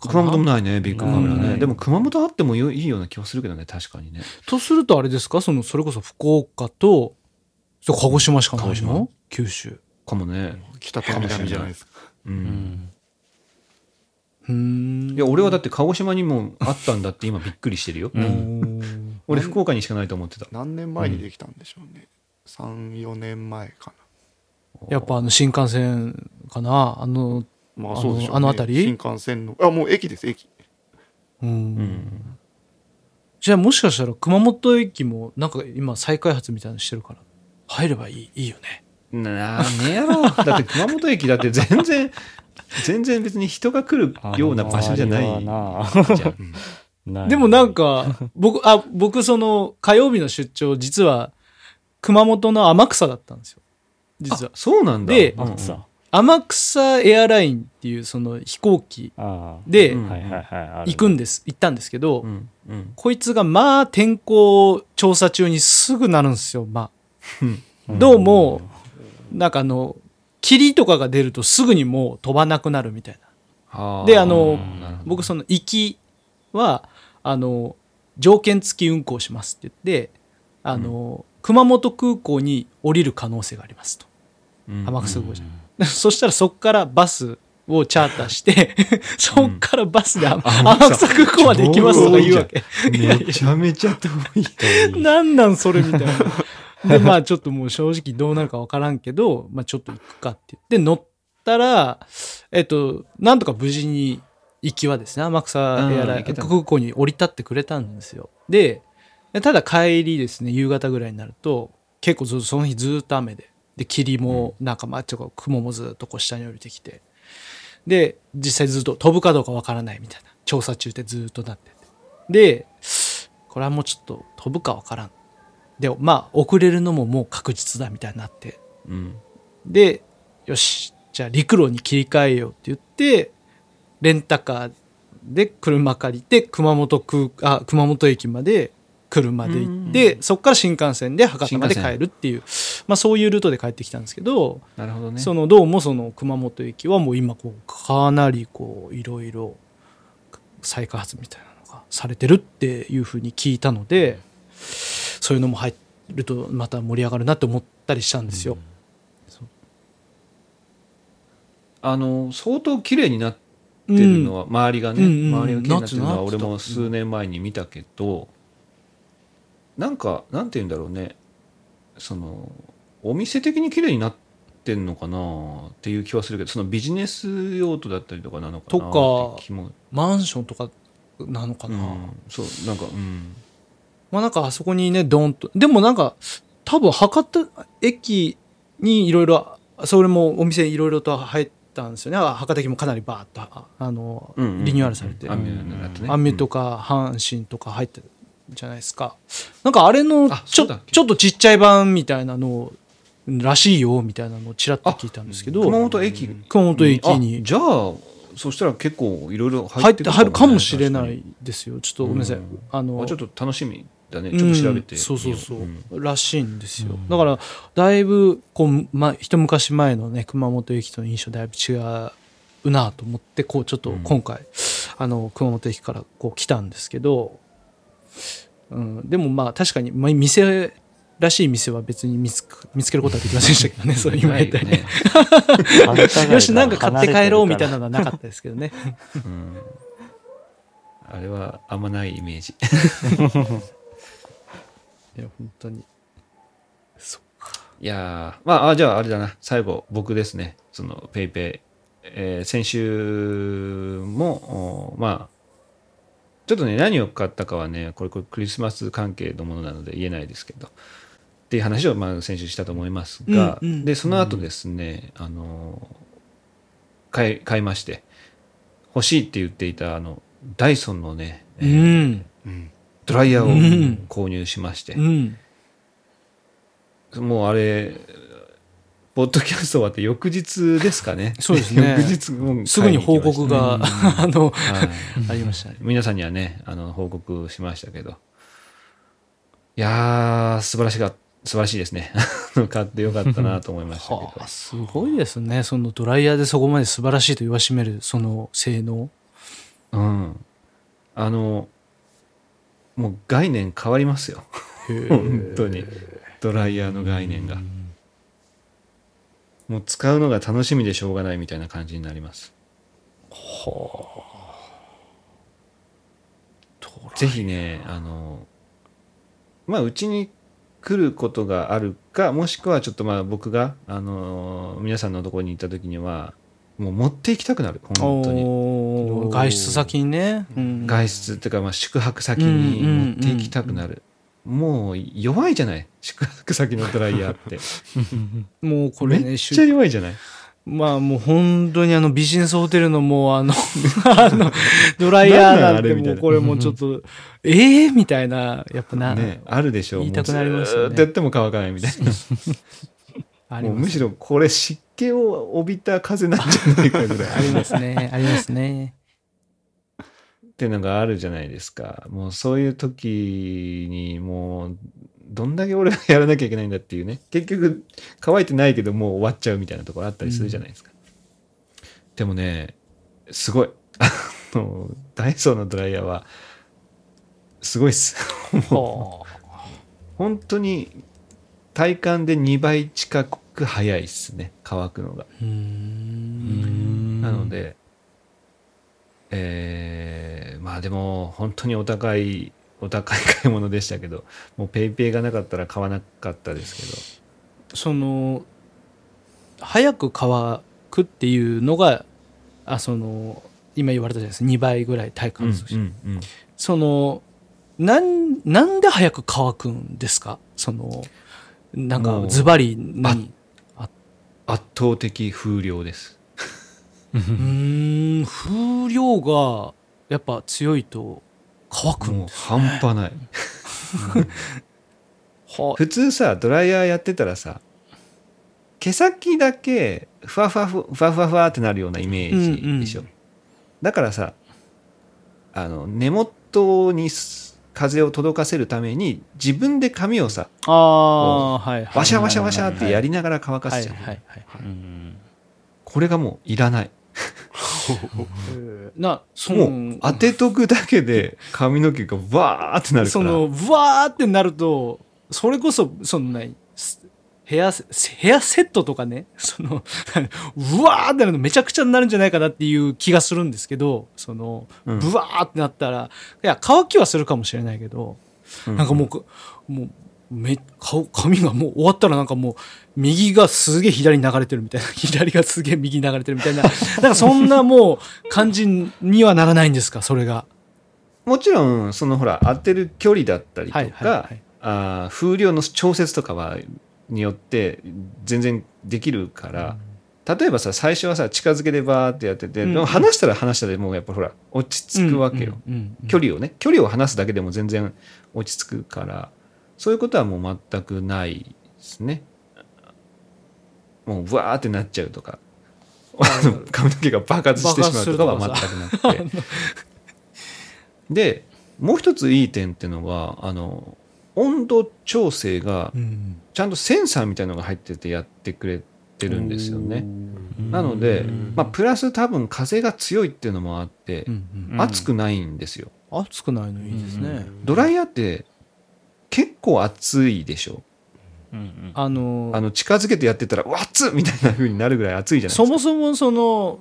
熊本もないねビッグカメラね。うん。でも熊本あってもよいいような気はするけどね確かにね。とするとあれですか？その、それこそ福岡と、そう鹿児島しかない鹿児島。の九州。かもね。北と南じゃないですか。うん、うん。いや俺はだって鹿児島にもあったんだって今びっくりしてるよ、うん。俺福岡にしかないと思ってた。何年前にできたんでしょうね、34年前かやっぱあの新幹線かな？あの、なまああのそうでしょう、ね、あの辺り？新幹線の。あもう駅です駅。うん。うん。じゃあもしかしたら熊本駅もなんか今再開発みたいなのしてるから、入ればいい、いいよね。なあねやろ。だって熊本駅だって全然 全然別に人が来るような場所じゃない。でもなんか、僕、あ、僕その火曜日の出張、実は熊本の天草だったんですよ。実あは。そうなんだ。でうん。うんさ天草エアラインっていうその飛行機で行くんです、行ったんですけど、うん。うん。こいつがまあ天候調査中にすぐなるんですよ、まうん。あ。どうも、なんかあの、霧とかが出るとすぐにもう飛ばなくなるみたいな。はであの僕その行きはあの条件付き運行しますって言ってあの、熊本空港に降りる可能性がありますと。うん。天草空港じゃ。ん、そしたらそこからバスをチャーターしてそこからバスで天天草空港まで行きますとか言うわけ。めちゃめちゃ遠い なんなんそれみたいな。でまあちょっともう正直どうなるか分からんけど、まあ、ちょっと行くかって言って乗ったらえっとなんとか無事に行きはですね天草エアライン空港に降り立ってくれたんですよ。でただ帰りですね夕方ぐらいになると結構ずっとその日ずっと雨でで霧もなんかまあちょっと雲もずっとこう下に降りてきて。で実際ずっと飛ぶかどうかわからないみたいな。調査中ってずっとなってて。でこれはもうちょっと飛ぶかわからん。でまあ遅れるのももう確実だみたいになって。うん。でよしじゃあ陸路に切り替えようって言ってレンタカーで車借りて熊本空あ熊本駅まで車で行ってそこから新幹線で博多まで帰るっていう、まあ、そういうルートで帰ってきたんですけど、なるほどね。そのどうもその熊本駅はもう今こうかなりこういろいろ再開発みたいなのがされてるっていうふうに聞いたのでそういうのも入るとまた盛り上がるなって思ったりしたんですよ。あの相当綺麗になってるのは、周りがね、うんうんうん。周りが綺麗になってるのは俺も数年前に見たけど、なんかなんて言うんだろうね。そのお店的に綺麗になってんのかな？っていう気はするけどそのビジネス用途だったりとかなのかな？とかマンションとかなのかな、うん、そうなんかうん。まあなんかあそこにねドーンと。でもなんか多分博多駅にいろいろそれもお店いろいろと入ったんですよね。あ博多駅もかなりバーッとああの、うんうんうんリニューアルされて、アンミューだとね。アンミュとか阪神とか入ってるじゃないですか。なんかあれのちょちょっとちっちゃい版みたいなのらしいよみたいなのをちらっと聞いたんですけど。熊本駅？熊本駅に。あじゃあそしたら結構いろいろ入入って入るかもしれないですよ。ちょっとごめんなさい、うん。あのあちょっと楽しみだね。ちょっと調べてう。んそうそうそう、ん。らしいんですよ、うんだからだいぶこう、ま、一昔前のね熊本駅との印象だいぶ違うなと思ってこうちょっとうん。今回、あの熊本駅からこう来たんですけど、うん、でもまあ確かに、まあ、店らしい店は別に見つく見つけることはできませんでしたけどね そういう今言ったよねよしなんか買って帰ろうみたいなのはなかったですけどね。うん。あれはあんまないイメージ。いや本当に。そいやーまああじゃああれだな。最後僕ですね。そのペイペイ、えー先週もおまあちょっとね何を買ったかはねこれこれクリスマス関係のものなので言えないですけど。っていう話をまあ先週したと思いますが、うんうん。でその後ですね、あの買い買いまして欲しいって言っていたあのダイソンのね、えうーんドライヤーをうん。購入しまして。う、ん。もうあれポッドキャスト終わって翌日ですかね。そうですね。翌日もうすぐに報告が、あのはいありましたね。皆さんにはねあの報告しましたけど。いやー素晴らしか素晴らしいですね。買ってよかったなと思いましたけど。はあ、すごいですね。そのドライヤーでそこまで素晴らしいと言わしめるその性能。うん。あのもう概念変わりますよ。本当に。ドライヤーの概念がもう使うのが楽しみでしょうがないみたいな感じになります。ぜひねあのまあうちに来ることがあるかもしくはちょっとまあ僕があの皆さんのところに行った時にはもう持って行きたくなる。本当に。外出先にね、うん。外出っていうかまあ宿泊先に持って行きたくなるもう弱いじゃない？宿泊先のドライヤーって。もうこれねめっちゃ弱いじゃない？まあもう本当にあのビジネスホテルのもうあの あのドライヤーなんてもうこれもうちょっとええみたいなやっぱな、ねあるでしょ言いたくなりますよね。っとやっても乾かないみたいな。もうむしろこれ湿気を帯びた風なんじゃないかぐらい。ありますねありますねっていうのがあるじゃないですか。もうそういう時にもうどんだけ俺がやらなきゃいけないんだっていうね。結局乾いてないけどもう終わっちゃうみたいなところあったりするじゃないですか、でもねすごい。あのダイソーのドライヤーはすごいっす。は本当に体感で2倍近く早いっすね。乾くのが。なので、えーまあでも本当にお高いお高い買い物でしたけどもうペイペイがなかったら買わなかったですけその早く乾くっていうのがあその今言われたじゃないですか。2倍ぐらい体ど、感する、うんうんそのなんなんで早く乾くんですか？そのなんかズバリ何？圧倒的風量ですうーん。風量がやっぱ強いと乾くんもうです半端ない。は普通さドライヤーやってたらさ毛先だけふわふわふふわふわふわってなるようなイメージでしょ、うんうだからさあの根元にす風を届かせるために自分で髪をさああはいはいワシャワシャワシャってやりながら乾かはいすじゃん。これがもういらないなそものう当てとくだけで髪の毛がわーってなるから。そのブワーってなるとそれこそその何すヘアセヘアセットとかねそのうわーってなるのめちゃくちゃになるんじゃないかなっていう気がするんですけどそのうん。ブワーってなったらいや乾きはするかもしれないけど、うん。なんかもうこもうめ顔髪がもう終わったらなんかもう右がすげえ左に流れてるみたいな。左がすげえ右に流れてるみたいな。なんかそんなもう感じにはならないんですか？それが。もちろんそのほら当てる距離だったりとか、はいはいはい。あー風量の調節とかはによって全然できるから、例えばさ最初はさ近づけでバーってやってて、うん。でも離したら離したでもうやっぱほら落ち着くわけよ、うんうんうん。距離をね距離を離すだけでも全然落ち着くからそういうことはもう全くないですね。もうブワーってなっちゃうとか。髪の毛が爆発してしまうとかは全くなくて。でもう一ついい点っていうのがあの温度調整がうん。ちゃんとセンサーみたいのが入っててやってくれてるんですよね。なので、まあ、プラス多分風が強いっていうのもあって、うんうん熱くないんですよ。熱くないのいいですね、ドライヤーって結構熱いでしょ。うんうん。あのあの近づけてやってたら「うわ熱っ!」みたいな風になるぐらい熱いじゃないですか。そもそもその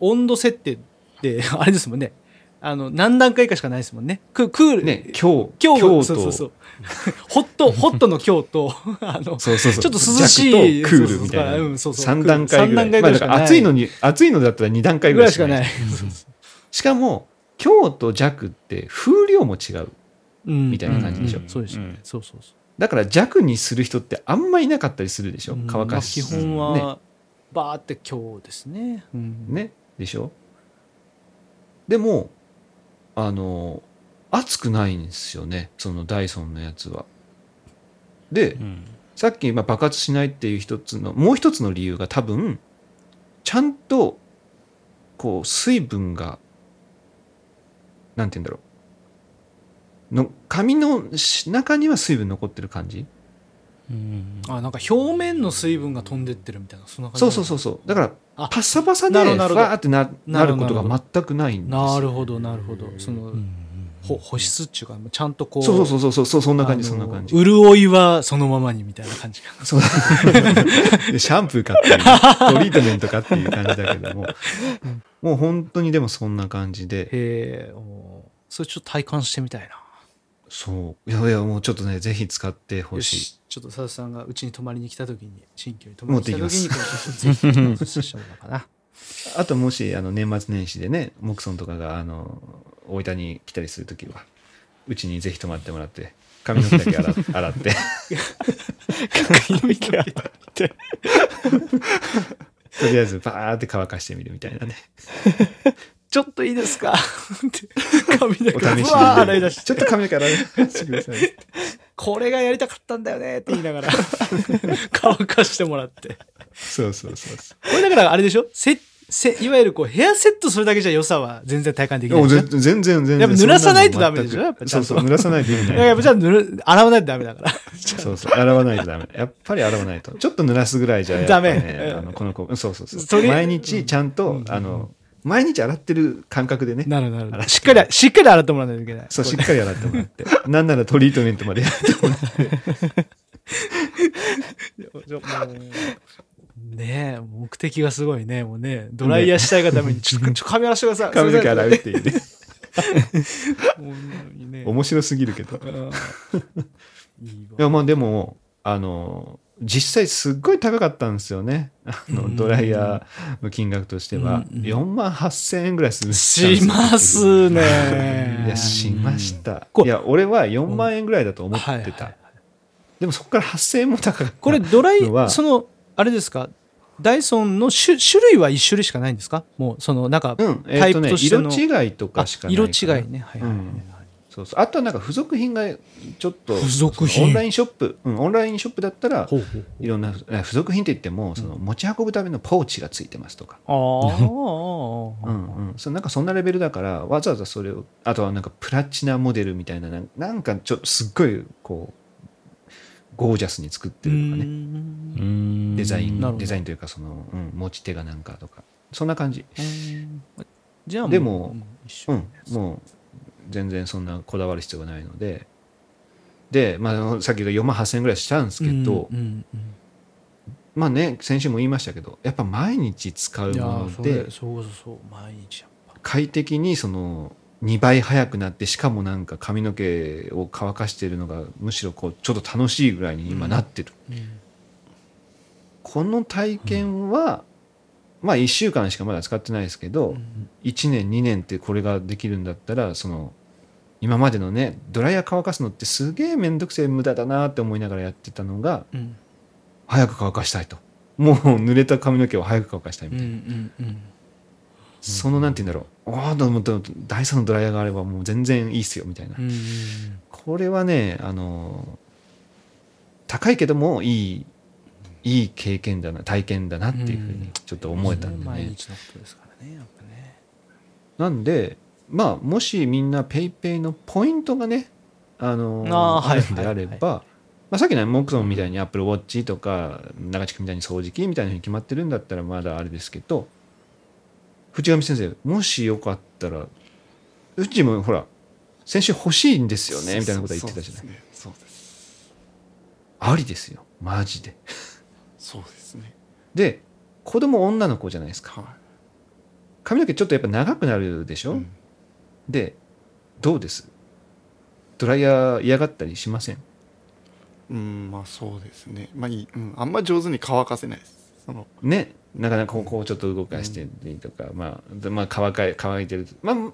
温度設定って あれですもんね。あの何段階かしかないですもんね。ククール、ね今日今日今日と。そうそうそう。ホットホットの今日と あのそうそうそう。ちょっと涼しいクールみたいな。うんそうそう。3段階ぐらい。三段階ぐまあだからい。しからない熱いのに熱いのだったら2段階ぐぐらいしかならいしかも強と弱って風量も違う。うんみたいな感じでしょ。うん。そうですよね、うん。そうそうそう。だから弱にする人ってあんまいなかったりするでしょ。うん。乾かしまあ基本はバーって今日ですね、うん。ね。でしょ。でもあの熱くないんですよね。そのダイソンのやつは。でうん。さっきまあ爆発しないっていう一つのもう一つの理由が多分ちゃんとこう水分がなんて言うんだろうの髪のし中には水分残ってる感じ？うん。あなんか表面の水分が飛んでってるみたいなそんな感じそうそうそうそう。だからあパッサパサでフなるほどなるほど。ァーってななることが全くないんですよ。なるほどなるほどその、ほ保湿っていうかちゃんとこうそうそうそうそうそうそんな感じそんな感じ。潤いはそのままにみたいな感じかそう。でシャンプーかっていう トリートメントかっていう感じだけども。もう本当にでもそんな感じで。へえおそれちょっと体感してみたいなそう。いやいやもうちょっとねぜひ使ってほよしい。しちょっと佐々さんがうちに泊まりに来た時に新居に泊まりに来た時にこれちょってもらおうかな。あともしあの年末年始でねモクソンとかがあの大分に来たりするときはうちにぜひ泊まってもらって髪の毛だけ洗 洗って。髪の毛洗って。とりあえずバーって乾かしてみるみたいなね ちょっといいですか？髪のお毛う洗い出し。でちょっと髪の毛洗い出してください。これがやりたかったんだよねって言いながら。乾かしてもらって。そうそうそうそこれだからあれでしょ？せせいわゆるこうヘアセットするだけじゃ良さは全然体感できない全然全然。やっぱ濡らさないとダメでしょ？やっぱそうそう濡らさないと意味ないいややっぱじゃあぬる洗わないとダメだから。そうそう洗わないとダメ。やっぱり洗わないと。ちょっと濡らすぐらいじゃねダメ。あのこの子そうそうそそうれ毎日ちゃんと、あの毎日洗ってる感覚でね。なるなるしっかりしっかり洗ってもらわないといけない。そうしっかり洗ってもらって。なんならトリートメントまでやってもらって。ねえ目的がすごいね。もうねドライヤーしたいがためにちょっとちょ髪洗わしてください髪の毛洗うっていう ね。面白すぎるけど。いやまあでもあの実際すっごい高かったんですよね。あのドライヤーの金額としては。うんうん。4万8000円ぐらいするしますね。いやしました。こいや俺は4万円ぐらいだと思ってた、でもそこから8000円も高かった。これドライそのあれですか？ダイソンの種種類は一種類しかないんですか？もうそのなんか、タイプとしての。色違いとかしかない色違いね。はいはいはい、うんそうそう。あとはなんか付属品がちょっと付属品。オンラインショップ、うん、オンラインショップだったらいろんなえ付属品って言ってもその持ち運ぶためのポーチがついてますとか、ああうんうん、そのなんかそんなレベルだからわざわざそれをあとはなんかプラチナモデルみたいななんかちょっとすっごいこうゴージャスに作ってるとかね。うん。デザインデザインというかその、うん、持ち手がなんかとか。そんな感じ。じゃあでもうん、もう全然そんなこだわる必要がないので。で、まあ、さっき言った4万8000円ぐらいしたんですけど、うんうんまあね先週も言いましたけどやっぱ毎日使うものでそうそうそう毎日やっぱ。快適にその2倍速くなってしかもなんか髪の毛を乾かしているのがむしろこうちょっと楽しいぐらいに今なってる、この体験は、まあ1週間しかまだ使ってないですけど、1年2年ってこれができるんだったらその今までのねドライヤー乾かすのってすげえ面倒くせえ無駄だなって思いながらやってたのがうん。早く乾かしたいと。もう濡れた髪の毛を早く乾かしたいみうんたいな、うんうんそのなんて言うんだろう。ああダイソンのドライヤーがあればもう全然いいっすよみたいな、うんうんこれはねあの高いけどもいいいい経験だな体験だなっていうふうにちょっと思えたんでね、毎日のことですからねやっぱね。なんでまあもしみんな PayPay のポイントがねあのあるんであれば、はいまあ、さっきのモックソンみたいに Apple Watch とか長地君みたいに掃除機みたいなふうに決まってるんだったらまだあれですけど藤上先生もしよかったらうちもほら先週欲しいんですよねみたいなことは言ってたじゃない。そうです。ありですよマジでそうですね。で子供女の子じゃないですか。は髪の毛ちょっとやっぱ長くなるでしい、ょ、うん。でどうです？ドライヤー嫌がったりしません？うんまあそうですね。まあいい、うん、あんま上手に乾かせないです。そのねなかなかこうこうちょっと動かしてりとか、まあでまあ乾か乾いてる。まあも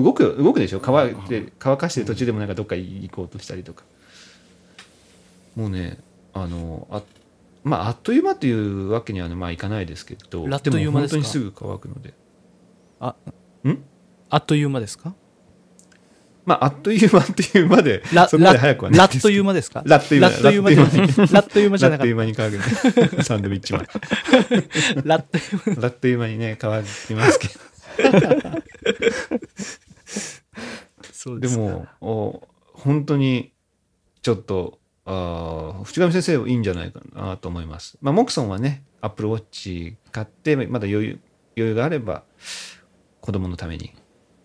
う動くよ動くでしょ？乾いて乾かしてる途中でもなんかどっか行こうとしたりとか。もうねあのあまああっという間というわけにはねまあいかないですけどあっという間ですか？も本当にすぐ乾くので。あん？あっという間ですか？まああっという間っていうまでラそこまで早くはないラッという間ですか？ラッという間ラッという間じゃないラッという間じゃなかっラッという間に乾くサンドウィッチマンたラッという間。ラッという間にね乾きますけど。そうか。ですもお本当にちょっとあー淵上先生いいんじゃないかなと思います。まあ、モクソンはねアップルウォッチ買ってまだ余裕余裕があれば子供のために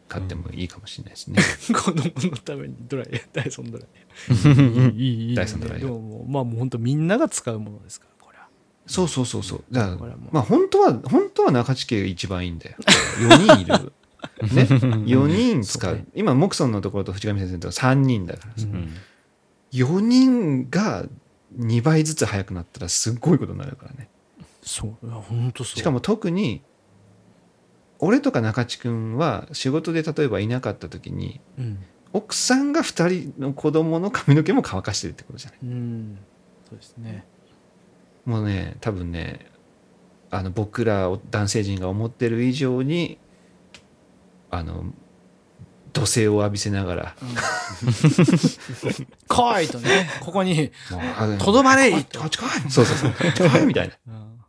買ってもいいかもしれないですね。子供のためにドライヤーダイソンドライヤー。いいいいいいダイソンドライヤー。でもまあもう本当みんなが使うものですからこれは。そうそうそうそう。だからまあ本当は本当は中地家が一番いいんだよ。4人いる。ね、4人使う。そうね。今モクソンのところと淵上先生のところ3人だからさ、うん4人が2倍ずつ速くなったらすっごいことになるからね。そう本当そう。しかも特に俺とか中地君は仕事で例えばいなかった時にうん、奥さんが2人の子供の髪の毛も乾かしてるってことじゃない？うん、そうですね。もうね多分ねあの僕ら男性陣が思ってる以上にあの土星を浴びせながら。来いとねここにとどまれこっちこっち来い。そうそうそう。こっち来いみたいな。うん。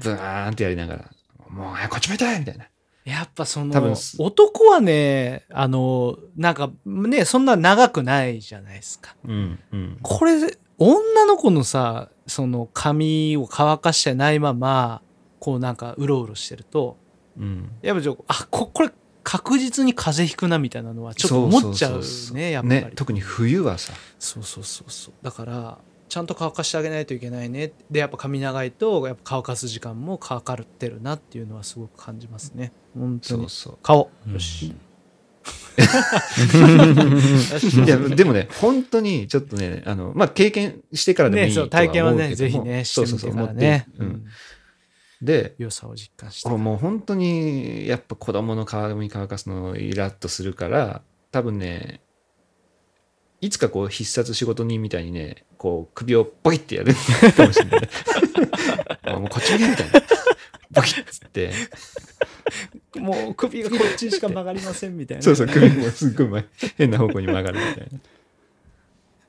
ブーンってやりながら。もうこっち向いてみたいな。やっぱその男はねあのなんかねそんな長くないじゃないですか。うんうん。これ女の子のさその髪を乾かしてないままこうなんかうろうろしてるとうん。やっぱちょあここれ確実に風邪ひくなみたいなのはちょっと思っちゃうねやっぱり、ね特に冬はさ。そうそうそうそう。だからちゃんと乾かしてあげないといけないね。でやっぱ髪長いとやっぱ乾かす時間もかかってるなっていうのはすごく感じますね。本当に。そうそう。顔。うん。よし、いやでもね本当にちょっとねあのまあ経験してからでもいいとは思うけども。体験はねぜひねしてみてからね。そうそうそう持って。うん、で良さを実感して。もう本当にやっぱ子供の髪乾かすのイラッとするから多分ねいつかこう必殺仕事人みたいにねこう首をポイってやるかもしれない。あもうこっち向けみたいな。ポキッつって。もう首がこっちしか曲がりませんみたいな。そうそう首もすっごい前変な方向に曲がるみたいな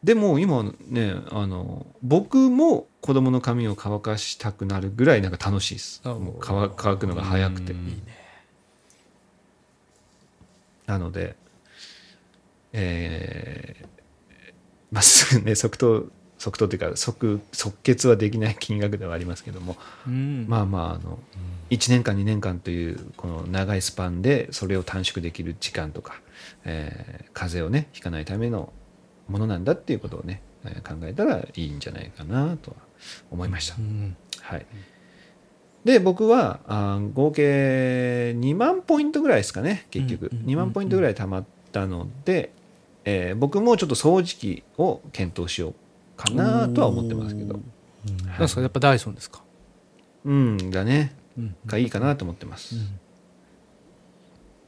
でも今ねあの僕も子供の髪を乾かしたくなるぐらいなんか楽しいです。あもう乾乾くのが早くて。うんいいね。なので、えーまあ、すぐ ね、即答、即答というか、即、即決はできない金額ではありますけども、うん。まあまあ、あの、1年間、2年間という、この長いスパンで、それを短縮できる時間とか、えー風邪をね、ひかないためのものなんだっていうことをね、えー考えたらいいんじゃないかなとは思いましたう。んはい。で、僕は、あー合計2万ポイントぐらいですかね、結局。うんうんうん2万ポイントぐらい貯まったので、えー僕もちょっと掃除機を検討しようかなとは思ってますけど。なんですか？やっぱダイソンですか？うん、だね。うんがいいかなと思ってます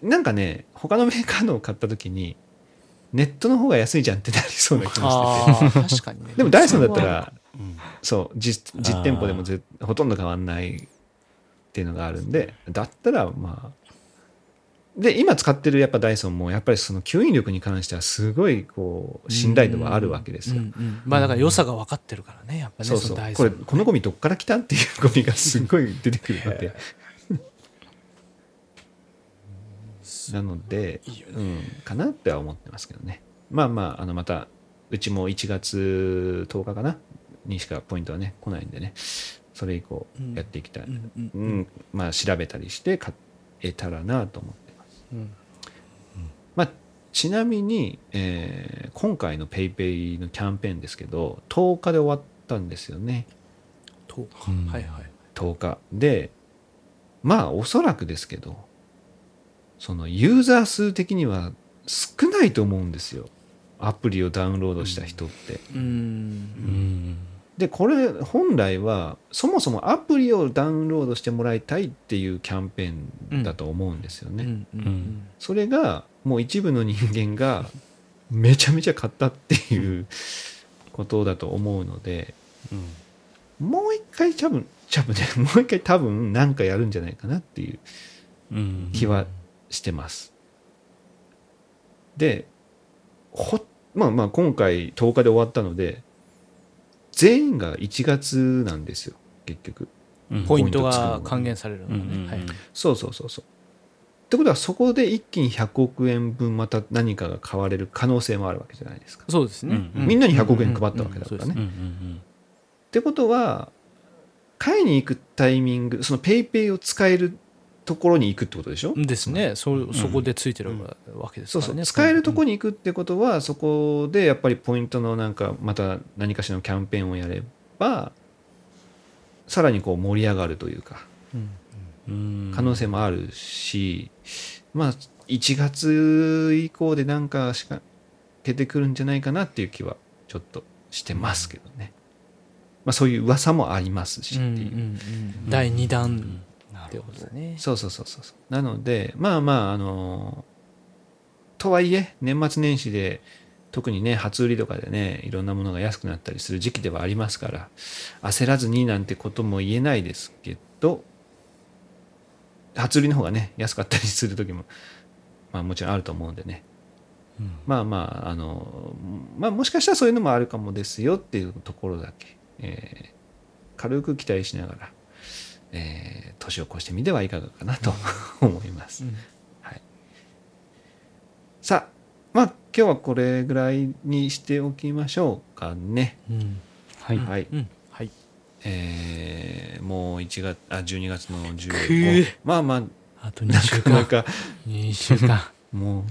う。んなんかね、他のメーカーのを買った時に、ネットの方が安いじゃんってなりそうな気もしてて。確かにね。でもダイソンだったそれは。ら、そう実実店舗でもぜほとんど変わんないっていうのがあるんでだったらまあ。で今使ってるやっぱダイソンもやっぱりその吸引力に関してはすごいこう信頼度はあるわけですよ。うんうんまあだから良さが分かってるからねやっぱねそうそう。のダイソン。これこのゴミどっから来たっていうゴミがすごい出てくるので なのでいいよね。うん、かなっては思ってますけどね。まあまああのまたうちも1月10日かな？にしかポイントはね来ないんでね。それ以降うんやっていきたい、うんうんうんまあ調べたりして買えたらなと思ってます。うん。まあ、ちなみに、えー今回の PayPay のキャンペーンですけど10日で終わったんですよね。とうん。はいはい。10日。でまあおそらくですけどそのユーザー数的には少ないと思うんですよ。アプリをダウンロードした人って。うん。うん。でこれ本来はそもそもアプリをダウンロードしてもらいたいっていうキャンペーンだと思うんですよね。うんうんうん。それがもう一部の人間がめちゃめちゃ買ったっていうことだと思うのでもう一回多分多分ねもう一回多分何かやるんじゃないかなっていううん。気はしてます。でほまあまあ今回10日で終わったので全員が1月なんですよ結局。うんポイントがが還元されるのうんうんねはいそうそうそうそう。ってことはそこで一気に100億円分また何かが買われる可能性もあるわけじゃないですか。そうですねうんみんなに100億円配ったわけだからね。ってことは買いに行くタイミングそのペイペイを使えるところに行くってことでしょ、ですね。そそこでついてるわけですそうそう、からね。使えるところに行くってことはそこでやっぱりポイントのなんかまた何かしらのキャンペーンをやればさらにこう盛り上がるというかうん。うん可能性もあるし、まあ1月以降でなんかしか出てくるんじゃないかなっていう気はちょっとしてますけどね、まあ、そういう噂もありますしっていう、うんうんうん。第2弾ってことだね。そうそうそうそうそう。なのでまあまああのとはいえ年末年始で特にね初売りとかでねいろんなものが安くなったりする時期ではありますから焦らずになんてことも言えないですけど初売りの方がね安かったりする時もまあもちろんあると思うんでね。うん。まあまああのまあもしかしたらそういうのもあるかもですよっていうところだけ、えー軽く期待しながら、えー年を越してみてはいかがかなと思います。うん。はい、さあまあ今日はこれぐらいにしておきましょうかね。うん。はい。はい、うん。はい。えーもう1月あ12月のく15ー。まあまああと2な週間。かなか。2週間。もう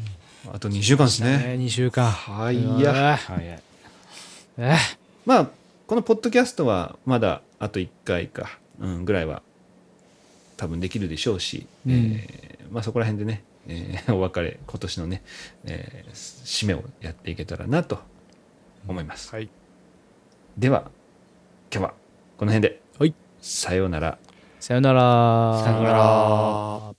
あと2週間ですね。2週間。はい。や。早い。えまあこのポッドキャストはまだあと1回か、うん、ぐらいは多分できるでしょうし、うん。えーまあ、そこら辺でね、えー お別れ今年のね、えー締めをやっていけたらなと思います、はい。では今日はこの辺で、はい。さようなら。さよなら。さようなら